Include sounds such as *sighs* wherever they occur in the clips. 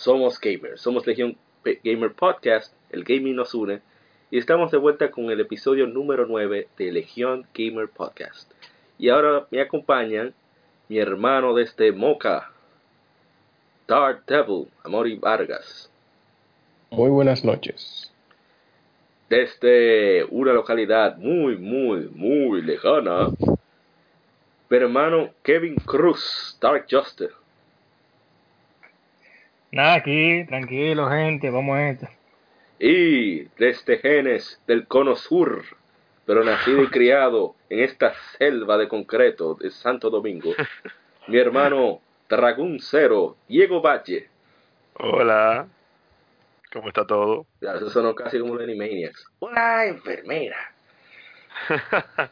somos gamers, somos Legión Gamer Podcast, el gaming nos une, y estamos de vuelta con el episodio número 9 de Legión Gamer Podcast. Y ahora me acompañan mi hermano desde Moca, Dark Devil, Amori Vargas. Muy buenas noches. Desde una localidad muy, muy, muy lejana, mi hermano Kevin Cruz, Dark Justice. Nada, aquí, tranquilo, gente, vamos a esto. Y desde Genes del Cono Sur, pero nacido y criado en esta selva de concreto de Santo Domingo, mi hermano Dragón Cero, Diego Valle. Hola, ¿cómo está todo? Ya, eso sonó casi como los Animaniacs. Hola, enfermera. *laughs*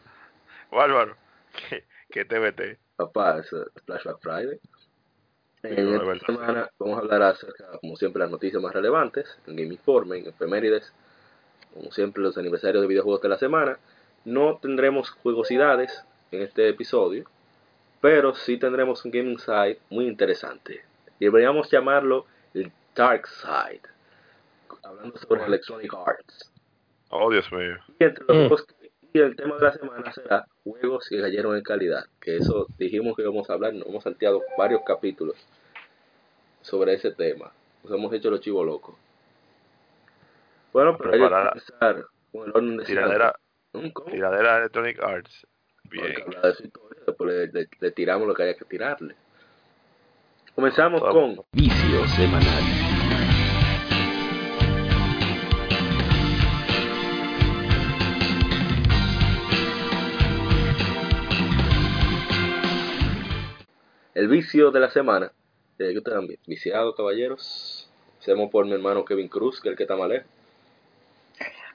Bárbaro, ¿qué, qué TBT? Papá, es Flashback Friday. En esta semana vamos a hablar acerca, como siempre, las noticias más relevantes, en Game Informe, en efemérides, como siempre, los aniversarios de videojuegos de la semana. No tendremos juegosidades en este episodio, pero sí tendremos un Game Side muy interesante. Deberíamos llamarlo el Dark Side, hablando sobre Electronic Arts. Oh, Dios mío. Y, entre los y el tema de la semana será juegos que cayeron en calidad, que eso dijimos que íbamos a hablar, nos hemos salteado varios capítulos sobre ese tema. Nos hemos hecho los chivos locos. Bueno, pero hay que empezar con el orden de tiradera, tiradera Electronic Arts. Bien. De eso y todo, le, le, le, tiramos lo que haya que tirarle. Comenzamos todo con Vicio Semanal. El vicio de la semana eh, ¿Qué están viciados, caballeros? Hacemos por mi hermano Kevin Cruz, que es el que está lejos.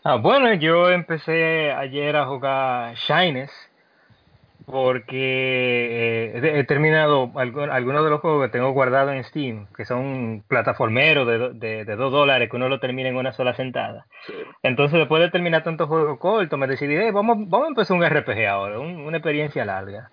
Ah, bueno, yo empecé ayer a jugar Shines porque eh, he terminado algunos de los juegos que tengo guardados en Steam, que son plataformeros de, de, de, dos dólares, que uno lo termina en una sola sentada. Sí. Entonces, después de terminar tantos juegos cortos, me decidí, hey, vamos, vamos a empezar un RPG ahora, un, una experiencia larga.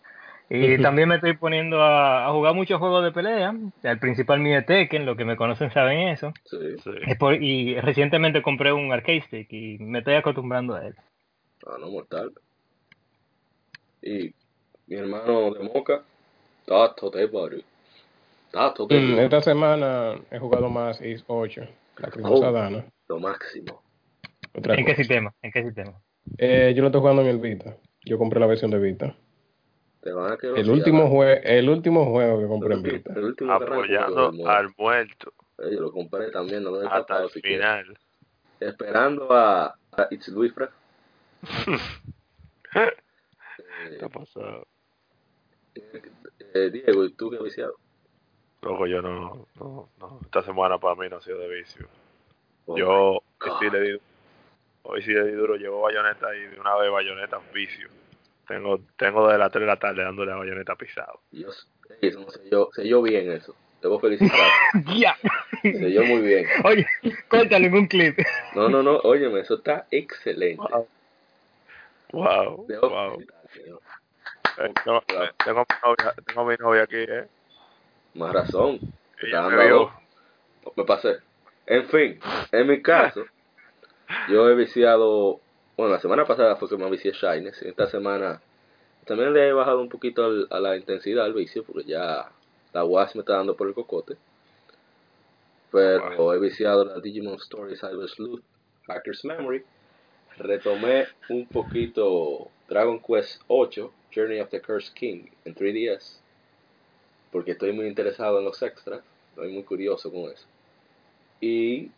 Y también me estoy poniendo a, a, jugar muchos juegos de pelea. El principal mío es Tekken, los que me conocen saben eso. Sí, sí. Es por, y recientemente compré un arcade stick y me estoy acostumbrando a él. Ah, no, mortal. Y mi hermano de Moca, Tato Barrio. Tato mm, Esta semana he jugado más Is 8, la crimosa oh, Dana. Lo máximo. Otra ¿En qué sistema? ¿En qué sistema? Eh, yo lo estoy jugando en el Vita. Yo compré la versión de Vita. Te van a quedar El último, jue el último juego que compré en Vita. El último Apoyando que al muerto. Eh, yo lo compré también, no me he Hasta el final. Esperando a, a It's Luifra. ¿Qué ha pasado? Eh, eh, Diego, ¿y tú qué has viciado? Loco, yo no, no, no. Esta semana para mí no ha sido de vicio. Oh yo hoy sí le di, hoy sí le di duro, llevo bayoneta y de una vez bayoneta vicio. Tengo, tengo de las 3 de la tarde dándole a bayoneta pisado. Dios, eso no sé yo, sé yo bien eso. Debo felicitar. *laughs* ¡Ya! sé yo muy bien. Oye, cuéntale un clip. No, no, no, óyeme, eso está excelente. Wow. Wow, Debo. Eh, no, eh, tengo, mi novia, tengo mi novia aquí, ¿eh? Más razón. Me. Me pasé. En fin, en mi caso, *laughs* yo he viciado. Bueno, la semana pasada fue que me vicié Shines. Esta semana también le he bajado un poquito al, a la intensidad al vicio, porque ya la UAS me está dando por el cocote. Pero Wow. he viciado la Digimon Story Cyber Sleuth, Hacker's Memory. Retomé un poquito Dragon Quest 8, Journey of the Cursed King, en 3DS. Porque estoy muy interesado en los extras. Estoy muy curioso con eso. Y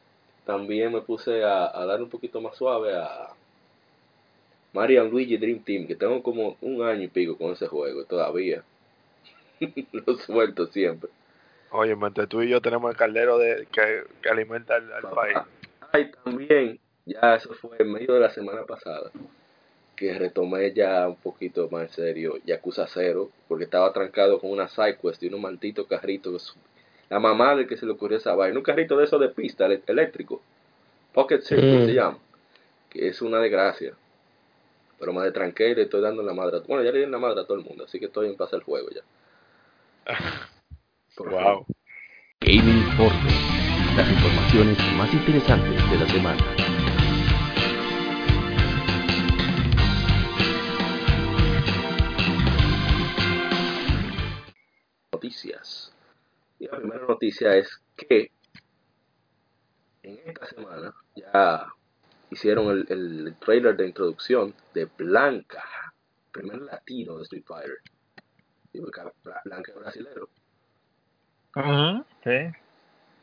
también me puse a, a dar un poquito más suave a Mario Luigi Dream Team, que tengo como un año y pico con ese juego todavía. *laughs* lo suelto siempre. Oye, entre tú y yo tenemos el caldero de, que, que alimenta al, al país. Ay, también, ya eso fue en medio de la semana pasada, que retomé ya un poquito más en serio Yakuza Cero, porque estaba trancado con una SideQuest y unos malditos carritos. La mamá del que se le ocurrió esa vaina, un carrito de esos de pista eléctrico, Pocket Circle Mm. se llama, que es una desgracia. Pero más de tranqué y le estoy dando la madre. a- Bueno, ya le di la madre a todo el mundo, así que estoy en paz el juego ya. *laughs* Por Wow. Gaming Informe. Las informaciones más interesantes de la semana. noticias. Y la primera noticia es que en esta semana ya hicieron el, el trailer de introducción de Blanca, primer latino de Street Fighter. Blanca es brasilero. Ujú, sí.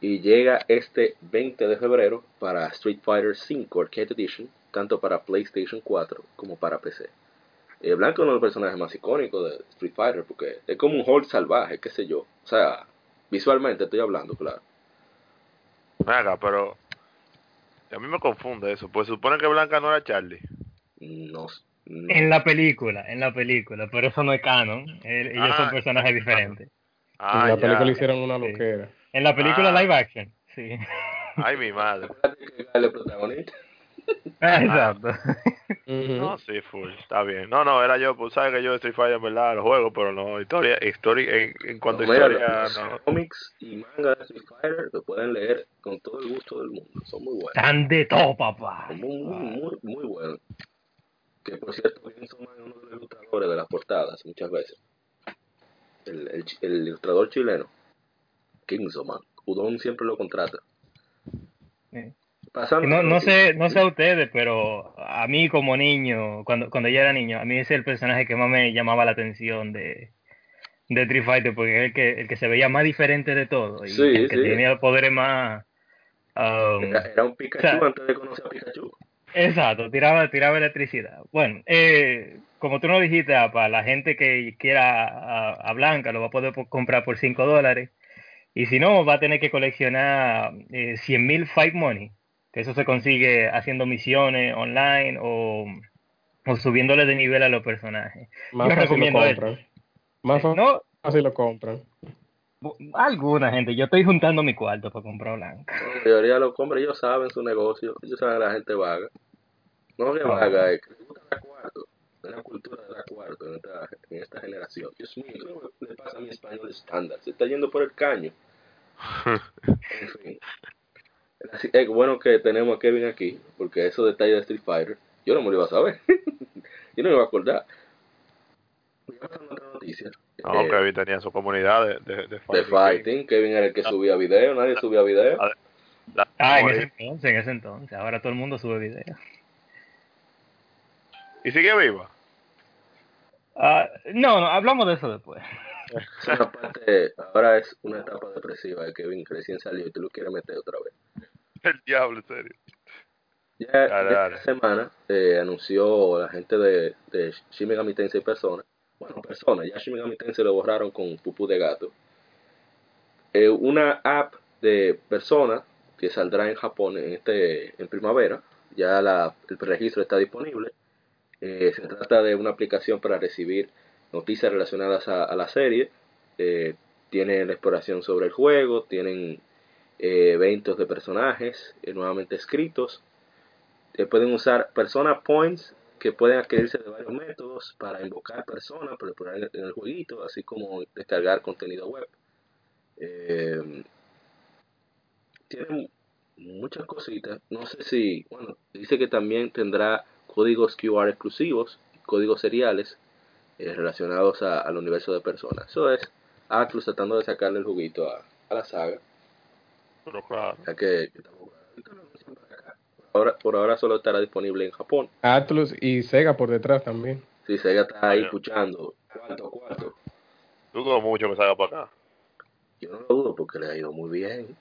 Y llega este 20 de febrero para Street Fighter 5 Arcade Edition, tanto para PlayStation 4 como para PC. Eh, Blanca es uno de los personajes más icónicos de Street Fighter porque es como un Hulk salvaje, qué sé yo. O sea, visualmente estoy hablando, claro. Venga, pero a mí me confunde eso, pues supone que Blanca no era Charlie. No, no- En la película, en la película, pero eso no es canon. El- ellos Ah, son personajes diferentes. Ah, en la ya. película hicieron una Sí. loquera. En la película Ah. live action, sí. Ay, mi madre. Protagonista. *laughs* Exacto. No, sí, full, está bien. No, no, era yo, pues sabes que yo de Street Fighter en verdad los juegos, pero no, historia, historia, en, en cuanto a No, historia, los cómics y manga de Street Fighter lo pueden leer con todo el gusto del mundo. Son muy buenos. Están de todo, papá. Son muy, muy, muy, muy buenos. Que por cierto, Man es uno de los ilustradores de las portadas muchas veces. El, el, chi- el ilustrador chileno, Kingsoman. Udon siempre lo contrata. Sí. Pasando No, no sé, no sé a ustedes, pero a mí como niño, cuando, cuando yo era niño, a mí ese es el personaje que más me llamaba la atención de, de Street Fighter, porque es el que, el que se veía más diferente de todo y Sí, el que sí. tenía poderes más... um, Era, era un Pikachu o sea, antes de conocer a Pikachu. Exacto, tiraba, tiraba electricidad. Bueno, eh, como tú nos dijiste, para la gente que quiera a, a Blanca lo va a poder po- comprar por 5 dólares. Y si no, va a tener que coleccionar eh, 100.000 Fight Money, que eso se consigue haciendo misiones online o, o subiéndole de nivel a los personajes. Más Yo fácil lo recomiendo eso. compran. Más No, fácil lo compran. alguna gente, yo estoy juntando mi cuarto para comprar Blanca. La mayoría de los hombres, ellos saben su negocio. Ellos saben que la gente vaga. No que Ah. vaga, es que gusta dar cuarto. Es la cultura de dar cuarto en esta, en esta generación. Dios mío, ¿qué lo le pasa a mi español estándar? Se está yendo por el caño. *laughs* En fin. Así- Es bueno que tenemos a Kevin aquí, porque esos detalles de Street Fighter, yo no me lo iba a saber. *laughs* yo no me iba a acordar. No, Eh, Kevin tenía su comunidad de, de, de de fighting. fighting, Kevin era el que subía video, nadie subía video. Ah, La- Ah, en ese entonces, en ese entonces. Ahora todo el mundo sube videos. ¿Y sigue viva? Ah, no, no, hablamos de eso después. *laughs* Es una parte, ahora es una etapa depresiva de Kevin que recién salió y tú lo quieres meter otra vez. El diablo, en serio. Ya Dale, esta dale. semana eh, anunció la gente de, de Shin Megami Tensei Persona, bueno, Persona, ya Shin Megami Tensei lo borraron con Pupú de Gato, eh, una app de Persona que saldrá en Japón en, este, en primavera, ya la, el preregistro está disponible, Eh, se trata de una aplicación para recibir noticias relacionadas a, la serie, eh, tiene la exploración sobre el juego, tienen eh, eventos de personajes eh, nuevamente escritos, eh, pueden usar persona points que pueden adquirirse de varios métodos para invocar personas, para explorar en el, jueguito, así como descargar contenido web. Tienen muchas cositas. No sé si, bueno, dice que también tendrá códigos QR exclusivos, códigos seriales eh, relacionados a- al universo de personas. Eso es Atlus tratando de sacarle el juguito a, a la saga, Pero claro. ya que, ahora, por ahora solo estará disponible en Japón. Atlus y Sega por detrás también. Si Sega está ahí Bueno. escuchando, cuarto, cuarto. Dudo mucho que salga para acá. Yo no lo dudo porque le ha ido muy bien.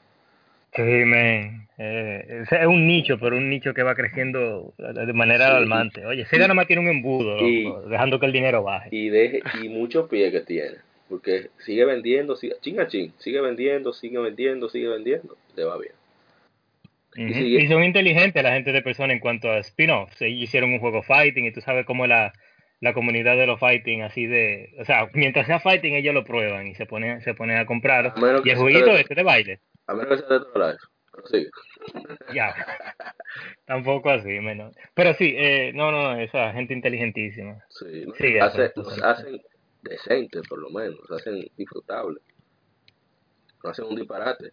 Sí, man. Eh, es un nicho, pero un nicho que va creciendo de manera Sí. alarmante. Oye, Sega nada más tiene un embudo, Y- loco, dejando que el dinero baje. Y deje, y mucho pie que tiene. Porque sigue vendiendo, sigue, ching a ching, sigue vendiendo, sigue vendiendo, sigue vendiendo, le va bien. Y, son inteligentes la gente de persona en cuanto a spin-offs. Ellos hicieron un juego fighting y tú sabes cómo la, la comunidad de los fighting así de... O sea, mientras sea fighting ellos lo prueban y se ponen, se ponen a comprar. Y el jueguito este de baile. A menos que sea de todo live. Pero sigue. *laughs* Ya. Tampoco así, menos. Pero sí, eh, no, no, esa gente inteligentísima. Sí, ¿no? sí Hace, hacen decente, por lo menos. Hacen disfrutable. No hacen un disparate.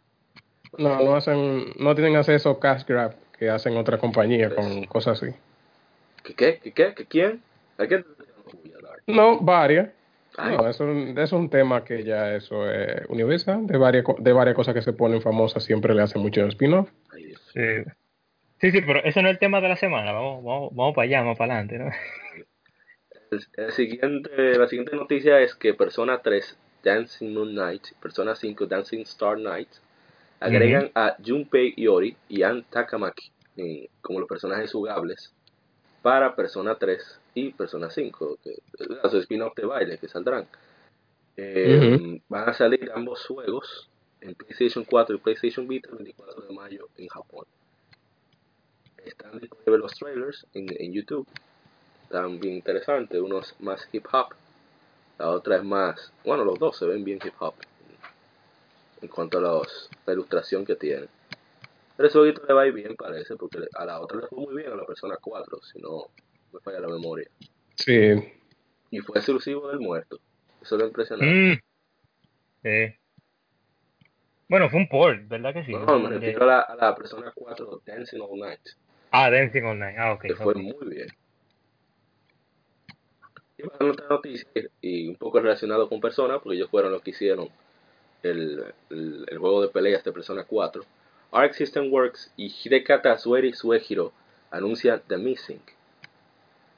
No, no hacen, no tienen acceso a cash grab que hacen otras compañías con cosas así. ¿Qué qué? ¿Qué qué? ¿Qué quién? ¿A quién? No, varias. No, eso, es un tema que ya eso es universal, de varias, de varias cosas que se ponen famosas siempre le hacen mucho spin-off. Sí. sí, sí, pero eso no es el tema de la semana, vamos, vamos, vamos para allá, vamos para adelante, ¿no? El, siguiente, la siguiente noticia es que Persona 3 Dancing Moon Knight, Persona 5 Dancing Star Knight, agregan a Junpei Iori y Ann Takamaki como los personajes jugables para Persona 3 y Persona 5, que los spin-off de baile que saldrán. Eh, van a salir ambos juegos en PlayStation 4 y PlayStation Vita el 24 de mayo en Japón. Están disponibles los trailers en, en YouTube. Están bien interesantes. Uno es más hip hop. La otra es más. Bueno, los dos se ven bien hip hop. En cuanto a los, la ilustración que tienen. Pero ese jueguito le va a ir bien, parece, porque a la otra le fue muy bien, a la persona 4, si no me falla la memoria. Sí. Y fue exclusivo del muerto. Eso es impresionante. Mm. Bueno, fue un port, ¿verdad que sí? No, me refiero a la, a la persona 4, Dancing All Night. Ah, Dancing All Night, ah, ok. Que fue muy bien. Y para otra noticia, y un poco relacionado con Persona, porque ellos fueron los que hicieron el, el, el juego de peleas de Persona 4 Arc System Works y Hidekata Sueri Suehiro anuncian The Missing.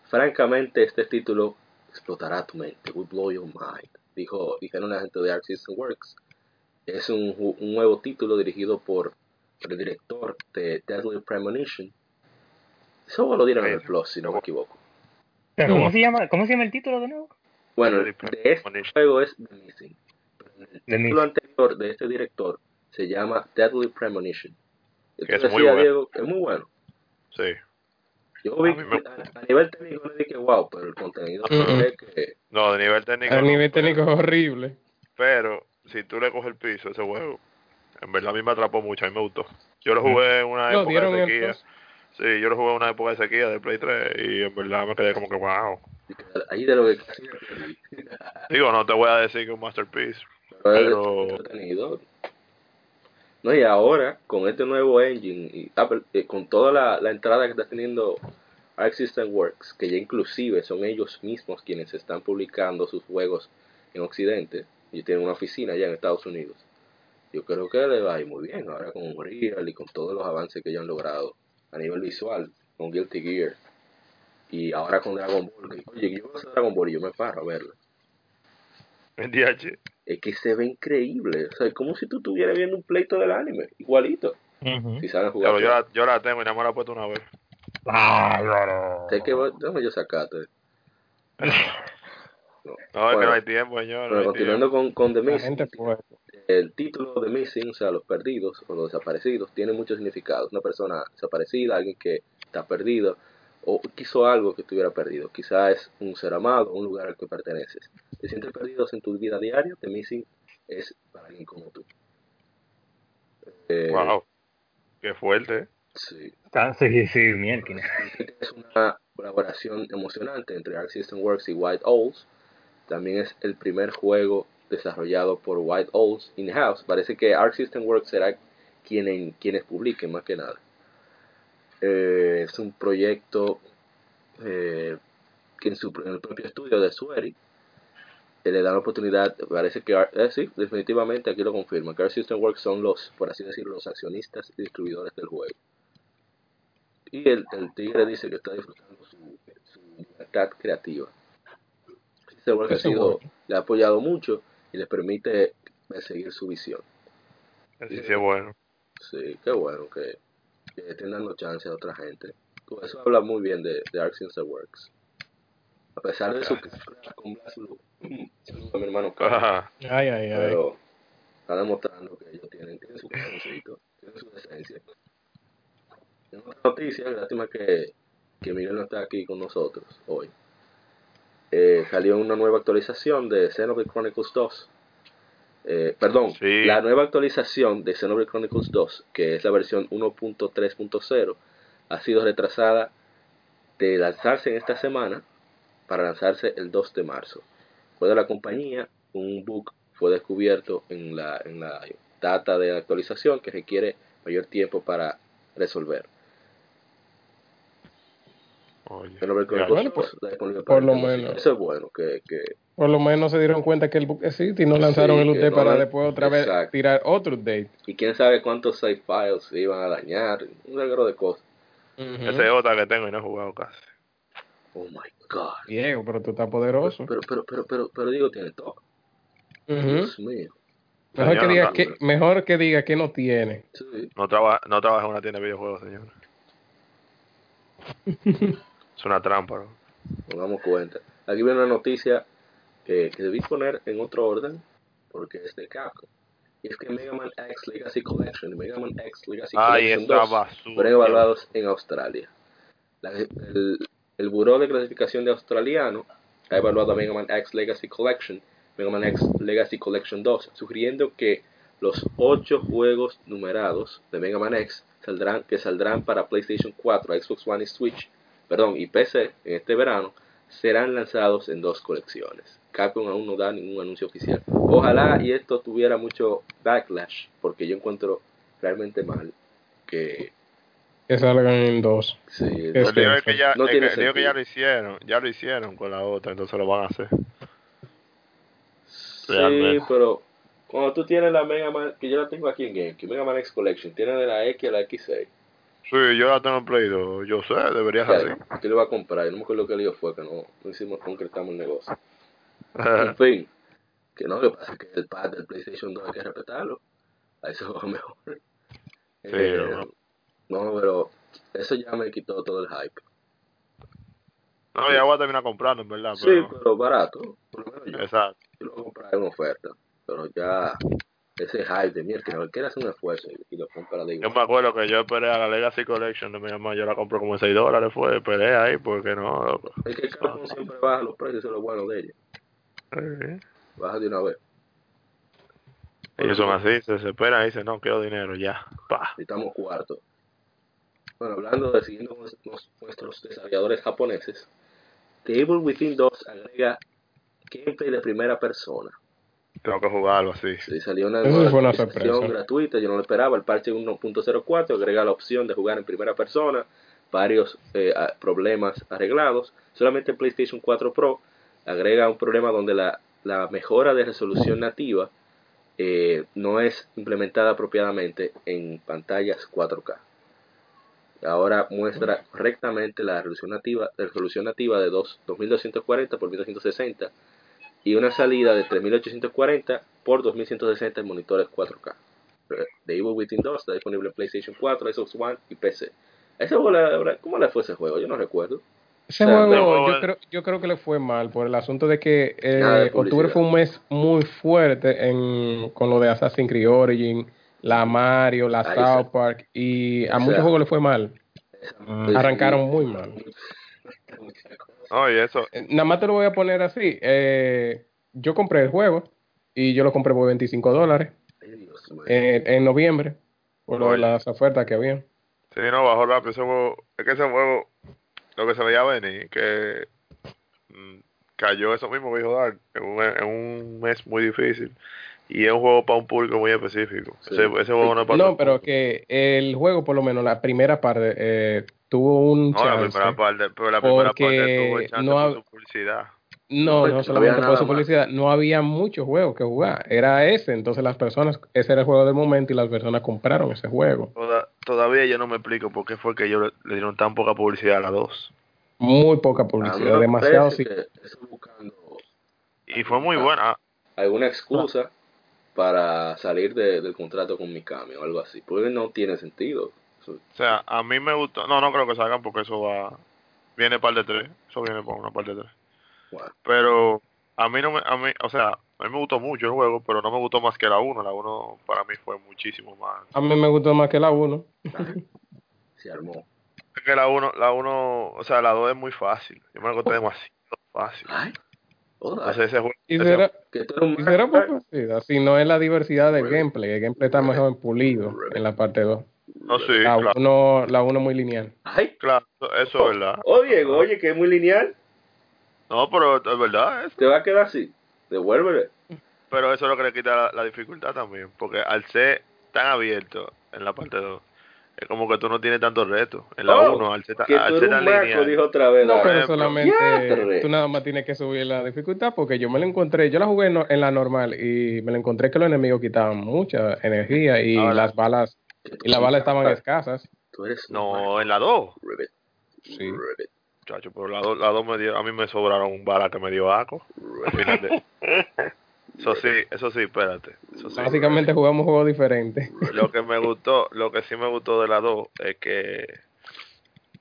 Francamente, este título explotará tu mente, will blow your mind, dijo, dijeron la gente de Arc System Works. Es un, un nuevo título dirigido por, el director de Deadly Premonition. Eso lo dieron en el Plus, si no me equivoco. ¿cómo, se llama, ¿Cómo se llama el título de nuevo? Bueno, de este juego es The Missing. el título anterior de este director se llama Deadly Premonition. Que es muy bueno. Diego, es muy bueno. Sí. Yo vi a, nivel técnico le dije wow, pero el contenido es que... No, de nivel técnico. A nivel técnico es horrible. Pero si tú le coges el piso a ese juego, en verdad a mí me atrapó mucho, a mí me gustó. Yo lo jugué en una época de sequía. Sí, yo lo jugué en una época de sequía de Play 3 y en verdad me quedé como que wow. Ahí de lo que Digo, no te voy a decir que es un masterpiece, pero... pero... No, y ahora, con este nuevo engine y eh, con toda la, entrada que está teniendo Arc System Works, que ya inclusive son ellos mismos quienes están publicando sus juegos en Occidente, y tienen una oficina allá en Estados Unidos, yo creo que le va a ir muy bien ahora con Unreal y con todos los avances que ya han logrado a nivel visual, con Guilty Gear, y ahora con Dragon Ball. Oye, yo Dragon Ball y yo me paro a verlo. En DH es que se ve increíble. O sea, es como si tú estuvieras viendo un pleito del anime, igualito. Si sabes jugar. yo, la, yo la tengo y nada más la he puesto una vez. Bárbaro. Sé que déjame yo sacarte. *laughs* No, no es que no hay tiempo, señor. Pero continuando con, con The Missing, el título de Missing, o sea, los perdidos o los desaparecidos, tiene muchos significados. Una persona desaparecida, alguien que está perdido, o quiso algo que estuviera perdido. Quizás es un ser amado, un lugar al que perteneces. Te sientes perdido en tu vida diaria, The Missing es para alguien como tú. Eh, wow, qué fuerte. Sí. Ah, sí, sí, Es una colaboración emocionante entre Arc System Works y White Owls. También es el primer juego desarrollado por White Owls in-house. Parece que Arc System Works será quien, quienes publiquen más que nada. Eh, es un proyecto eh, que en, su, el propio estudio de Sueri eh, le da la oportunidad, parece que, sí, definitivamente aquí lo confirma, que Art System Works son los, por así decirlo, los accionistas y distribuidores del juego. Y el, el tigre dice que está disfrutando su, libertad creativa. System Works ha sido, le ha apoyado mucho y le permite seguir su visión. Así sí, bueno. Sí, qué bueno que que estén dando chance a otra gente. Eso habla muy bien de, de Arc Works. A pesar de su con Blasulu, *clears throat* mi hermano Carlos. Ay, ay, ay. Pero está demostrando que ellos tienen, tienen su corazoncito, tienen su decencia. En otra noticia, lástima que, que Miguel no está aquí con nosotros hoy. Eh, salió una nueva actualización de Xenoblade Chronicles 2. Eh, perdón, Sí. la nueva actualización de Xenoblade Chronicles 2, que es la versión 1.3.0, ha sido retrasada de lanzarse en esta semana para lanzarse el 2 de marzo. Fue de la compañía, un bug fue descubierto en la, en la data de actualización que requiere mayor tiempo para resolver. Oye, Bueno, 2 está disponible por para lo menos. Eso es bueno, que, que Por lo menos se dieron cuenta que el bug existe y no lanzaron Sí, el update no para después otra vez Exacto. tirar otro update. y quién sabe cuántos save files se iban a dañar, un regalo de cosas. Ese es otra que tengo y no he jugado casi. Oh my god. Diego, pero tú estás poderoso. Pero, pero, pero, pero, pero digo, tiene todo. Dios mío. Mejor, que Señora, diga no, que, mejor que diga que no tiene. Sí. No trabaja, no trabaja en una tienda de videojuegos, señor. *laughs* es una trampa, ¿no? nos damos cuenta. Aquí viene una noticia que, que debí poner en otro orden porque es de Capcom. Y es que Mega Man X Legacy Collection y Mega Man X Legacy Ay, Collection esa 2 basura. fueron evaluados en Australia. La- el, el Buró de Clasificación de Australiano ha evaluado a Mega Man X Legacy Collection, Mega Man X Legacy Collection 2, sugiriendo que los 8 juegos numerados de Mega Man X saldrán, que saldrán para PlayStation 4, Xbox One y Switch, perdón, y PC en este verano, serán lanzados en dos colecciones. Capcom aún no da ningún anuncio oficial. Ojalá y esto tuviera mucho backlash, porque yo encuentro realmente mal que Que salgan en dos. sí, Es que- que ya, no es tiene que- el lío es que ya lo hicieron, ya lo hicieron con la otra, entonces lo van a hacer. Sí, Realmente. pero cuando tú tienes la Mega Man, que yo la tengo aquí en GameCube, Mega Man X Collection, tiene de la X a la X6. Sí, yo la tengo en Play 2, yo sé, debería ser así. Ya, ¿Qué le va a comprar? Yo no me acuerdo qué lío fue, que no, no hicimos, concretamos el negocio. En fin, que no, lo que pasa es que el pad del PlayStation 2 hay que respetarlo. A eso va *laughs* mejor. Eh, no. no, pero eso ya me quitó todo el hype. No, ya voy a terminar comprando, en verdad. Sí, Pero, barato. Por lo menos yo, Exacto. yo lo comprar en oferta. Pero ya ese hype de mierda, que no quiere hacer un esfuerzo y, lo compra de Yo igual. me acuerdo que yo esperé a la Legacy Collection de mi mamá, yo la compré como en 6 dólares, fue, esperé ahí, porque no, loco. Es que Capcom siempre baja los precios, eso es lo bueno de ella. Baja de una vez. Ellos son así, se desesperan y dicen, no, quiero dinero, ya, pa. Necesitamos cuarto. Bueno, hablando de siguiendo nuestros desarrolladores japoneses, The Evil Within 2 agrega gameplay de primera persona. Tengo que jugarlo así. Sí, salió una nueva sorpresa. gratuita, yo no lo esperaba. El parche 1.04 agrega la opción de jugar en primera persona, varios eh, problemas arreglados. Solamente en PlayStation 4 Pro agrega un problema donde la, mejora de resolución nativa eh, no es implementada apropiadamente en pantallas 4K. Ahora muestra correctamente la resolución nativa, la resolución nativa de 2, 2240 por 1260 y una salida de 3840 por 2160 en monitores 4K. Eh, The Evil Within 2 está disponible en PlayStation 4, Xbox One y PC. Ese juego, ¿Cómo le fue ese juego? Yo no recuerdo. Ese O sea, juego, yo creo, yo creo que le fue mal por el asunto de que eh, Nada de octubre fue un mes muy fuerte en, con lo de Assassin's Creed Origin, la Mario, la Ahí South. Park y a O muchos sea, juegos le fue mal. Arrancaron muy mal. Oye, eso, Eh, Nada más te lo voy a poner así. eh, yo compré el juego y yo lo compré por 25 dólares en, noviembre por Oye. las ofertas que había. sí, no, bajó rápido ese juego. Es que ese juego, lo que se veía venir, que mm, cayó eso mismo que dijo Dar, en un, en un mes muy difícil. Y es un juego para un público muy específico. Sí. Ese, ese juego no es para No, el pero que el juego, por lo menos la primera parte, eh, tuvo un No, la chance. primera parte, pero la primera porque parte tuvo chance no por su publicidad. No, Pues, no no solamente por su más. publicidad, no había muchos juegos que jugar. Era ese, entonces las personas, ese era el juego del momento y las personas compraron ese juego. Toda- todavía yo no me explico por qué fue que ellos le, dieron tan poca publicidad a la 2. Muy poca publicidad, me demasiado. sí. buscando Y fue muy buena. alguna excusa para salir de- del contrato con Mikami o algo así. Porque no tiene sentido. Eso- O sea, a mí me gustó. No, no creo que salgan porque eso va. Viene par de tres. Eso viene por una parte de tres. Pero a mí no me, a mí, o sea, a mí me gustó mucho el juego, pero no me gustó más que la 1. La 1 para mí fue muchísimo más. A mí me gustó más que la 1. *laughs* Se armó. Es que la 1, la 1, o sea, la 2 es muy fácil. Yo me la conté demasiado fácil. Ay. O sea, ese juego, ¿Y será, ¿y será por Si no es la diversidad del gameplay. El gameplay está mejor pulido en la parte 2. No, sí, la claro. 1 la uno muy lineal. Ay. Claro, eso es verdad. Oye, oye, que es muy lineal. No, pero es verdad. Es. Te va a quedar así. Devuélvele. Pero eso es lo que le quita la, dificultad también. Porque al ser tan abierto en la parte 2, es como que tú no tienes tantos retos. En la 1, al ser, al ser tan lineal. dijo otra vez. No, pero solamente tú nada más tienes que subir la dificultad. Porque yo me la encontré, yo la jugué en la normal y me la encontré que los enemigos quitaban mucha energía y las balas y las balas estaban escasas. no, en la 2. Sí. Chacho, pero la 2 la dos me dio, a mí me sobraron un bala que me dio aco. *laughs* Eso sí, eso sí, espérate. Básicamente jugamos juegos diferentes. Lo que me *laughs* gustó, lo que sí me gustó de la 2 es que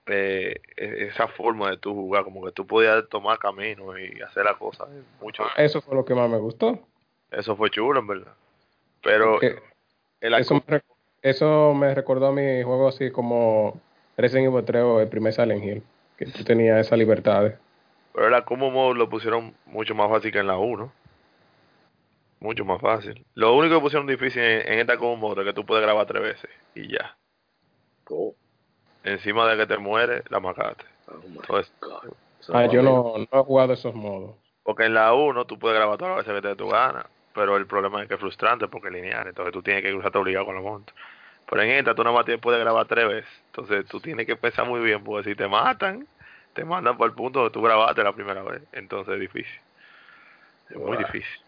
eh, e-, esa forma de tú jugar, como que tú podías tomar camino y hacer las cosas. Mucho. Ah, eso fue lo que más me gustó. Eso fue chulo, en verdad. Pero eso, me, eso me recordó a mi juego así como Resident Evil 3 o el primer Silent Hill, que tú tenías esa libertad. Pero el Akumo Mode lo pusieron mucho más fácil que en la 1. Mucho más fácil. Lo único que pusieron difícil en, esta Akumo Mode es que tú puedes grabar tres veces y ya. Oh. Encima de que te mueres, la mataste. Oh ah, yo no, no, he jugado esos modos. Porque en la 1 tú puedes grabar todas las veces que te dé tu gana, pero el problema es que es frustrante porque es lineal, entonces tú tienes que cruzarte obligado con la monta. Pero en esta tú nada más puedes grabar tres veces, entonces tú tienes que pensar muy bien, porque si te matan, te mandan por el punto donde tú grabaste la primera vez, entonces es difícil. Es muy difícil.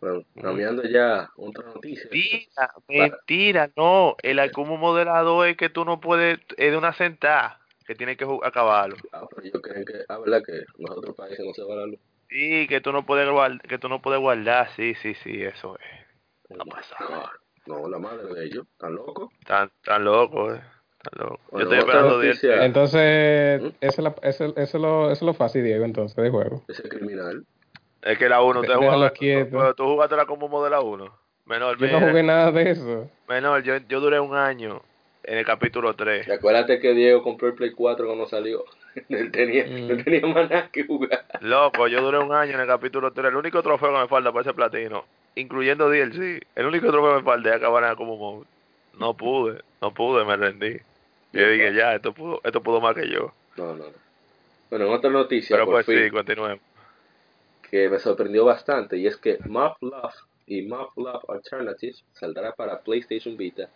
Bueno, cambiando ya otra noticia. Mentira, mentira, no. El modelado es que tú no puedes, es de una sentada, que tienes que acabarlo. Ah, pero yo creo que, ah, ¿verdad? Que los otros países no se van a luz. Sí, que tú no puedes guardar, que tú no puedes guardar, sí, sí, sí, eso es. Pasa No, la madre de ellos, ¿están locos? Están, tan locos, eh. Loco. yo estoy esperando noticia... Entonces, ¿Mm? eso, es lo, eso, eso, lo, eso lo fácil, Diego, entonces, de juego. Ese criminal. Es que la 1 te juega. Pero tú jugaste la como de la 1. Menor, yo no jugué nada de eso. Menor, yo, yo duré un año en el capítulo 3. ¿Te acuérdate que Diego compró el Play 4 cuando salió? *laughs* él, tenía, mm. tenía más nada que jugar. Loco, yo duré un año en el capítulo 3. El único trofeo que me falta para ese platino, incluyendo DLC, el único trofeo que me falta es acabar en como móvil. No pude, no pude, me rendí. Yo dije, ya, esto pudo, esto pudo más que yo. No, no, no. Bueno, en otra noticia. Pero pues sí, continuemos que me sorprendió bastante y es que Map Love y Map Love Alternative saldrá para PlayStation Vita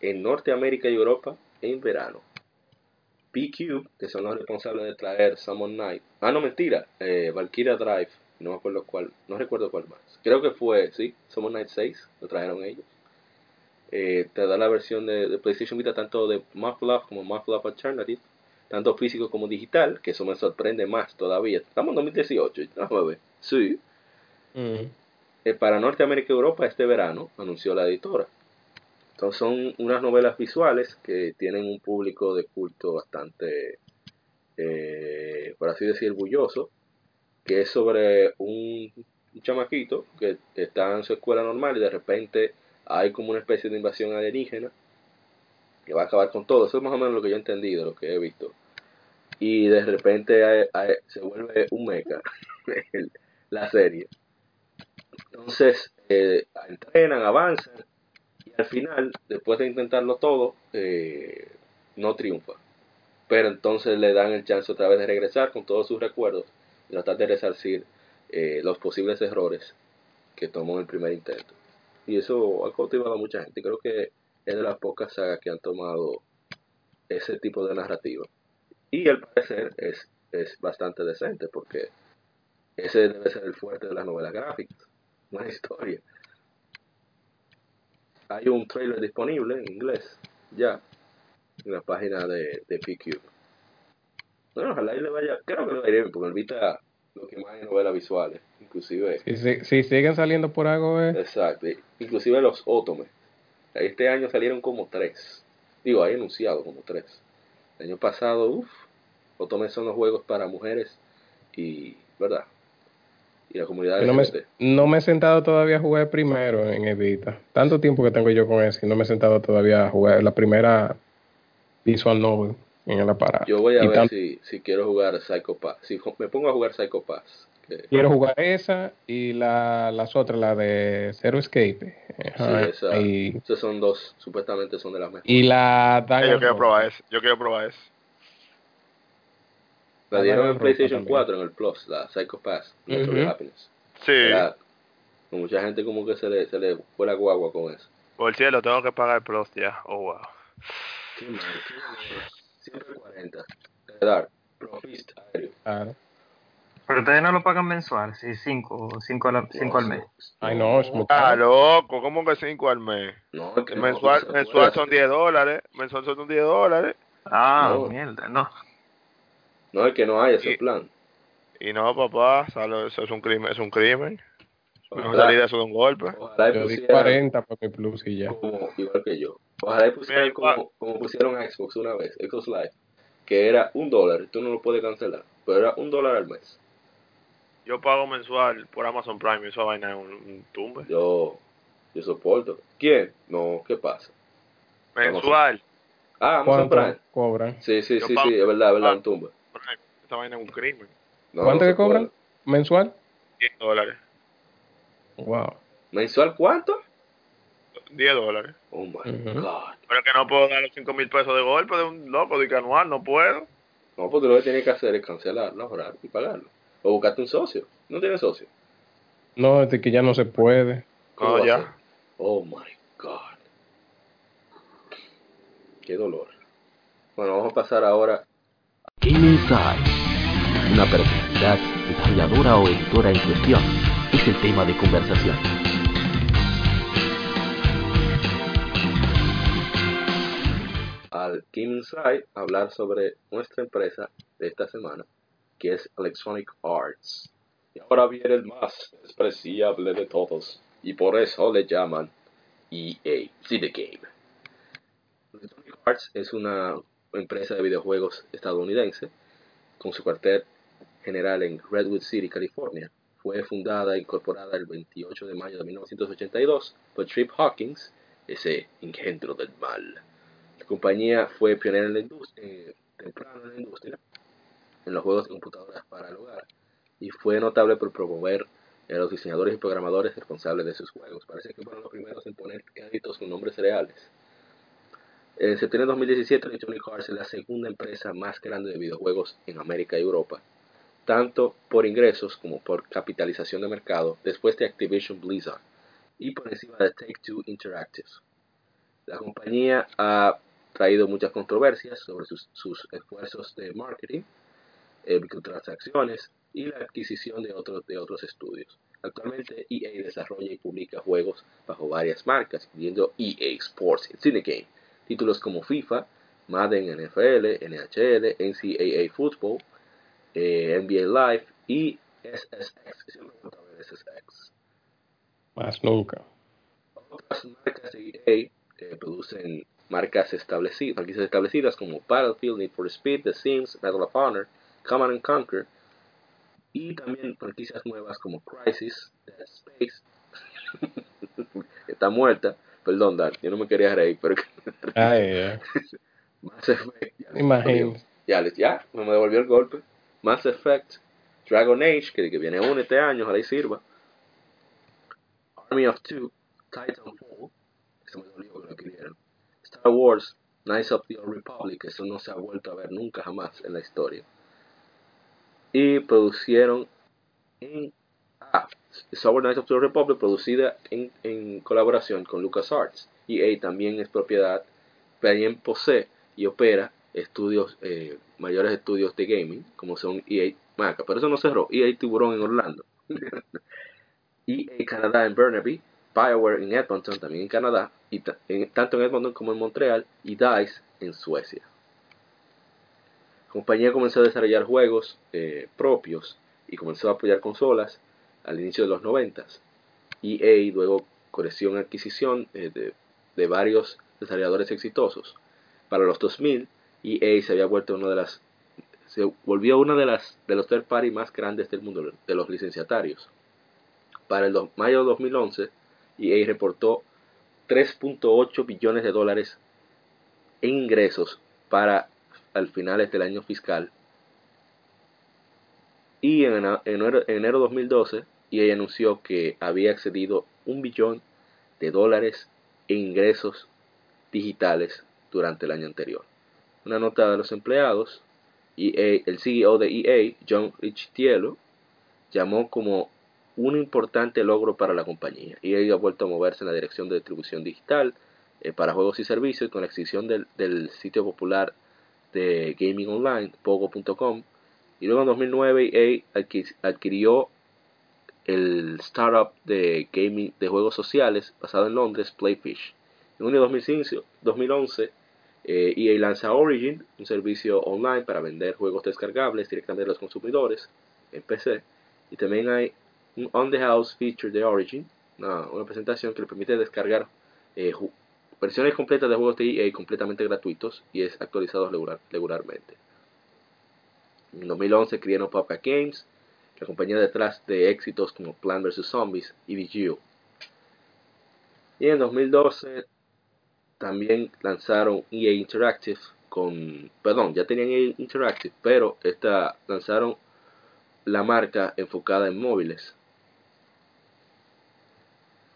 en Norteamérica y Europa en verano. PQ, que son los responsables de traer Summon Night. Ah, no, mentira. Eh, Valkyria Drive. No me acuerdo cuál. No recuerdo cuál más. Creo que fue, sí. Summon Night 6. Lo trajeron ellos. Eh, te da la versión de, de, PlayStation Vita tanto de Love como Love Alternative tanto físico como digital, que eso me sorprende más todavía. Estamos en 2018, déjame ver. Sí. Mm. Eh, para Norteamérica y Europa este verano, anunció la editora. Entonces son unas novelas visuales que tienen un público de culto bastante, eh, por así decir, bulloso, que es sobre un, chamaquito que está en su escuela normal y de repente hay como una especie de invasión alienígena que va a acabar con todo. Eso es más o menos lo que yo he entendido, lo que he visto y de repente se vuelve un mecha *laughs* la serie. Entonces eh, entrenan, avanzan y al final, después de intentarlo todo, eh, no triunfa. Pero entonces le dan el chance otra vez de regresar con todos sus recuerdos tratar de resarcir eh, los posibles errores que tomó en el primer intento. Y eso ha cautivado a mucha gente. Creo que es de las pocas sagas que han tomado ese tipo de narrativa. Y al parecer es, es bastante decente porque ese debe ser el fuerte de las novelas gráficas. *laughs* Una historia. Hay un trailer disponible en inglés ya en la página de, de PQ. Bueno, ojalá y le vaya. Creo que le vaya bien porque el Vita lo que más hay novelas visuales. Inclusive. Si, si, siguen saliendo por algo, eh. Exacto. Inclusive los Otome. Este año salieron como tres. Digo, hay anunciado como tres. El año pasado, uff, Otome son los juegos para mujeres y ¿verdad? Y la comunidad no me, no me he sentado todavía a jugar primero en Evita. Tanto tiempo que tengo yo con eso y no me he sentado todavía a jugar la primera Visual Novel en el aparato. Yo voy a ver si, si quiero jugar Psycho Pass. Si me pongo a jugar Psycho Pass. Quiero jugar esa y la, las otras, la de Zero Escape. sí, esa, y, esas son dos, supuestamente son de las mejores. Y la Yo quiero probar eso. Yo quiero probar eso. La dieron en PlayStation 4 en el Plus, la Psycho Pass, uh -huh. Happiness. Sí. mucha gente como que se le, se le fue la guagua con eso. Por cielo, tengo que pagar el Plus ya. Oh, wow. Qué mal, qué mal. Siempre 40. Dar, Profist aéreo. Claro. Pero ustedes no lo pagan mensual, sí, 5 cinco, al, cinco al mes. Ay, no, es muy Ah, loco, ¿cómo que 5 al mes? No, es que mensual, no, mensual son 10 dólares, mensual son 10 dólares. Ah, no. mierda, no. No, es que no hay ese y, plan. Y no, papá, salo, eso es un crimen, es un crimen. Mejor salir de eso de un golpe. Ojalá yo di 40 por mi plus y ya. Como, igual que yo. Ojalá pusieran como, como pusieron a Xbox una vez, Xbox Live, que era un dólar, tú no lo puedes cancelar, pero era un dólar al mes. Yo pago mensual por Amazon Prime y esa vaina es un, un tumbe. Yo, yo soporto. ¿Quién? No, ¿qué pasa? Mensual. Ah, Amazon Prime. cobran? Sí, sí, yo sí, sí, es verdad, es verdad, un tumbe. Esta vaina es un crimen. No, ¿Cuánto no que cobran? ¿Mensual? 10 dólares. Wow. ¿Mensual cuánto? 10 dólares. Oh my uh -huh. God. Pero que no puedo dar los 5 mil pesos de golpe de un loco de que anual, no puedo. No, pues tú lo que tienes que hacer es cancelarlo, ahorrar y pagarlo. O buscarte un socio. ¿No tienes socio? No, es que ya no se puede. No, ya. Oh my God. Qué dolor. Bueno, vamos a pasar ahora. Inside. Una personalidad, desarrolladora o editora en cuestión es el tema de conversación. Al Game Inside hablar sobre nuestra empresa de esta semana, que es Electronic Arts. Y ahora viene el más despreciable de todos, y por eso le llaman EA, See Game. Electronic Arts es una empresa de videojuegos estadounidense, con su cuartel general en Redwood City, California. Fue fundada e incorporada el 28 de mayo de 1982 por Trip Hawkins, ese engendro del mal. La compañía fue pionera en la industria, temprano en la industria, en los juegos de computadoras para el hogar, y fue notable por promover a los diseñadores y programadores responsables de sus juegos. Parece que fueron los primeros en poner créditos con nombres reales. En septiembre de 2017, Electronic Arts es la segunda empresa más grande de videojuegos en América y Europa, tanto por ingresos como por capitalización de mercado, después de Activision Blizzard y por encima de Take-Two Interactive. La compañía ha traído muchas controversias sobre sus, sus esfuerzos de marketing, eh, microtransacciones y la adquisición de otros, de otros estudios. Actualmente EA desarrolla y publica juegos bajo varias marcas, incluyendo EA Sports y Cinegame, títulos como FIFA, Madden NFL, NHL, NCAA Football, eh, NBA Live y SSX. Siempre SSX. Más nunca. Otras marcas de EA eh, producen marcas establecidas, franquicias establecidas como Battlefield, Need for Speed, The Sims, Medal of Honor, Command and Conquer y también franquicias nuevas como Crisis, Dead Space, *laughs* está muerta, perdón Dan, yo no me quería reír, pero Ay. *laughs* Mass Effect, ya, ya, ya, me devolvió el golpe, Mass Effect, Dragon Age, que, que viene uno este año, ojalá y sirva, Army of Two, Titanfall, eso me dolió que lo adquirieron, Star Wars, Knights of the Old Republic, eso no se ha vuelto a ver nunca jamás en la historia. Y producieron en ah, Software Knights of the Republic producida en, en colaboración con LucasArts. EA también es propiedad, también posee y opera estudios, eh, mayores estudios de gaming, como son EA Maca, pero eso no cerró, EA Tiburón en Orlando, *laughs* EA Canadá en Burnaby, Bioware en Edmonton, también en Canadá, y tanto en Edmonton como en Montreal, y DICE en Suecia. La compañía comenzó a desarrollar juegos eh, propios y comenzó a apoyar consolas al inicio de los 90. EA luego creció en adquisición eh, de, de, varios desarrolladores exitosos. Para los 2000, EA se había vuelto una de las se volvió una de las de los third party más grandes del mundo de los licenciatarios. Para el mayo de 2011, EA reportó 3.8 billones de dólares en ingresos para al finales del año fiscal. Y en enero, en enero de 2012, EA anunció que había excedido un billón de dólares en ingresos digitales durante el año anterior. Una nota de los empleados, EA, el CEO de EA, John Richtiello, llamó como un importante logro para la compañía. EA ha vuelto a moverse en la dirección de distribución digital eh, para juegos y servicios con la extinción del, sitio popular de gaming online, pogo.com. Y luego en 2009 EA adquirió el startup de gaming de juegos sociales basado en Londres, Playfish. En junio de 2011, eh, EA lanza Origin, un servicio online para vender juegos descargables directamente a los consumidores en PC. Y también hay On the House feature de Origin, una, presentación que le permite descargar eh, versiones completas de juegos de EA completamente gratuitos y es actualizado regularmente. En 2011 crearon Papa Games, la compañía detrás de éxitos como Plan vs. Zombies y VGU. Y en 2012 también lanzaron EA Interactive con, perdón, ya tenían EA Interactive, pero esta lanzaron la marca enfocada en móviles.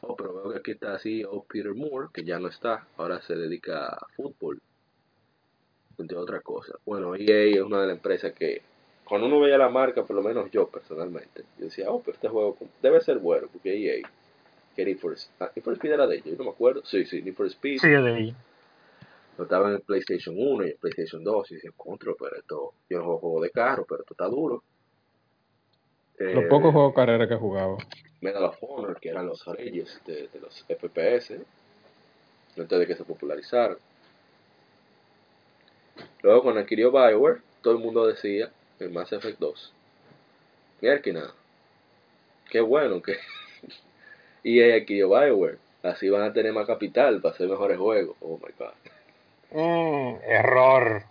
Oh, pero veo que aquí está así o oh, Peter Moore, que ya no está, ahora se dedica a fútbol, entre otra cosa. Bueno, EA es una de las empresas que cuando uno veía la marca, por lo menos yo personalmente, yo decía, oh, pero este juego debe ser bueno, porque EA, que Need for, ah, for Speed era de ellos, yo no me acuerdo, sí, sí, Need for Speed. Sí, de ellos. Estaba en el PlayStation 1 y el PlayStation 2 y decía, contra, pero esto, yo no juego juego de carro, pero esto está duro. Los eh, pocos juegos de carrera que he jugado. Medal of Honor, que eran los reyes de, de los FPS, antes de que se popularizaran. Luego cuando adquirió Bioware, todo el mundo decía el Mass Effect 2. que nada. Qué bueno que. y aquí yo Bioware. Así van a tener más capital para hacer mejores juegos. Oh my god. Mm, error.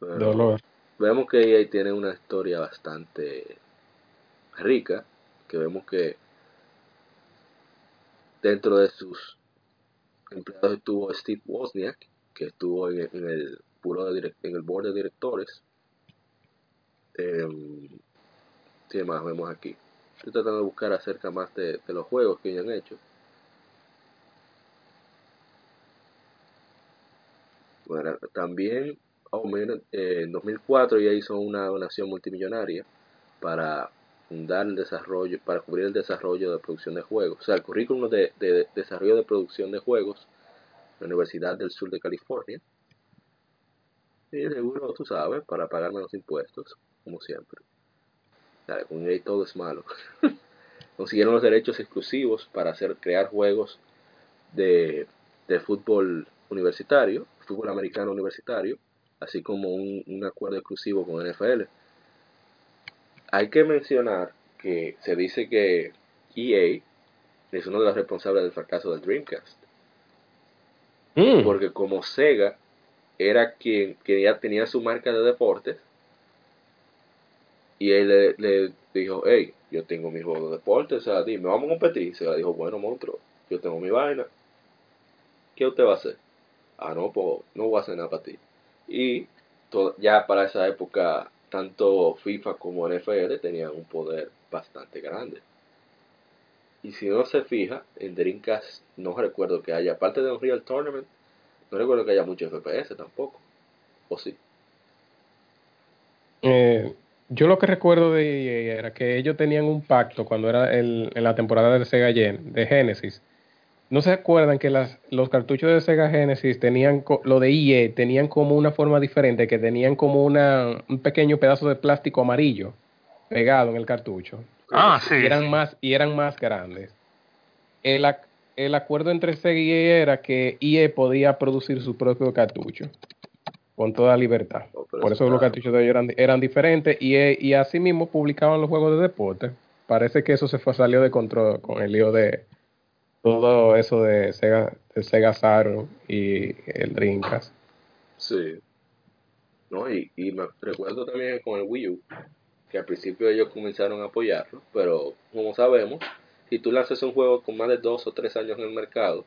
Dolor. Vemos que EA tiene una historia bastante rica. Que vemos que dentro de sus empleados estuvo Steve Wozniak, que estuvo en el en el board de directores. Eh, ¿Qué más vemos aquí? Estoy tratando de buscar acerca más de, los juegos que hayan hecho. Bueno, también oh, eh, en 2004 ya hizo una donación multimillonaria para fundar el desarrollo, para cubrir el desarrollo de producción de juegos. O sea, el currículum de, de desarrollo de producción de juegos de la Universidad del Sur de California Sí, seguro, tú sabes, para pagar menos impuestos, como siempre. con EA todo es malo. *laughs* Consiguieron los derechos exclusivos para hacer, crear juegos de, de fútbol universitario, fútbol americano universitario, así como un, un acuerdo exclusivo con NFL. Hay que mencionar que se dice que EA es uno de los responsables del fracaso del Dreamcast. Mm. Porque como Sega era quien, ya tenía su marca de deportes y él le, dijo, hey, yo tengo mi juego de deportes, o sea, dime, vamos a competir. Se le dijo, bueno, monstruo, yo tengo mi vaina. ¿Qué usted va a hacer? Ah, no, pues no voy a hacer nada para ti. Y ya para esa época, tanto FIFA como NFL tenían un poder bastante grande. Y si no se fija, en Dreamcast no recuerdo que haya, aparte de un Real Tournament, no recuerdo que haya mucho FPS tampoco. ¿O sí? Eh, yo lo que recuerdo de EA era que ellos tenían un pacto cuando era el, en la temporada de Sega Gen, de Genesis. ¿No se acuerdan que las, los cartuchos de Sega Genesis tenían, lo de EA, tenían como una forma diferente, que tenían como una, un pequeño pedazo de plástico amarillo pegado en el cartucho? Ah, sí. Y eran más, y eran más grandes. El, el acuerdo entre Sega y EA era que EA podía producir su propio cartucho con toda libertad. Oh, Por eso los cartuchos de ellos eran, eran diferentes y, e, y así mismo publicaban los juegos de deporte. Parece que eso se fue salió de control con el lío de todo eso de Sega, de Sega Saturn y el Dreamcast. Sí. ¿no? Y, y me recuerdo también con el Wii U, que al principio ellos comenzaron a apoyarlo, pero como sabemos, si tú lanzas un juego con más de dos o tres años en el mercado,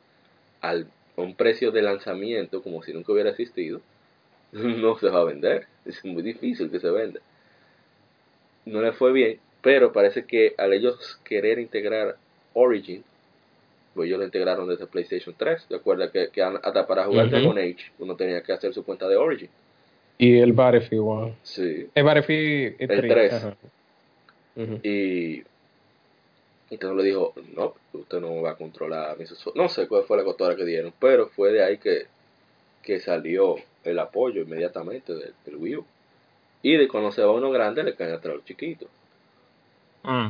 al, a un precio de lanzamiento como si nunca hubiera existido, *laughs* no se va a vender. Es muy difícil que se venda. No le fue bien, pero parece que al ellos querer integrar Origin, pues ellos lo integraron desde PlayStation 3. Recuerda que, que hasta para jugar Dragon Age uno tenía que hacer su cuenta de Origin. Y el Battlefield, wow. Sí. El Battlefield el 3. Y entonces le dijo, no, usted no va a controlar mis No sé cuál fue la cotora que dieron, pero fue de ahí que, que salió el apoyo inmediatamente del, Wii U. Y de cuando se va uno grande le caen atrás los chiquitos. Mm.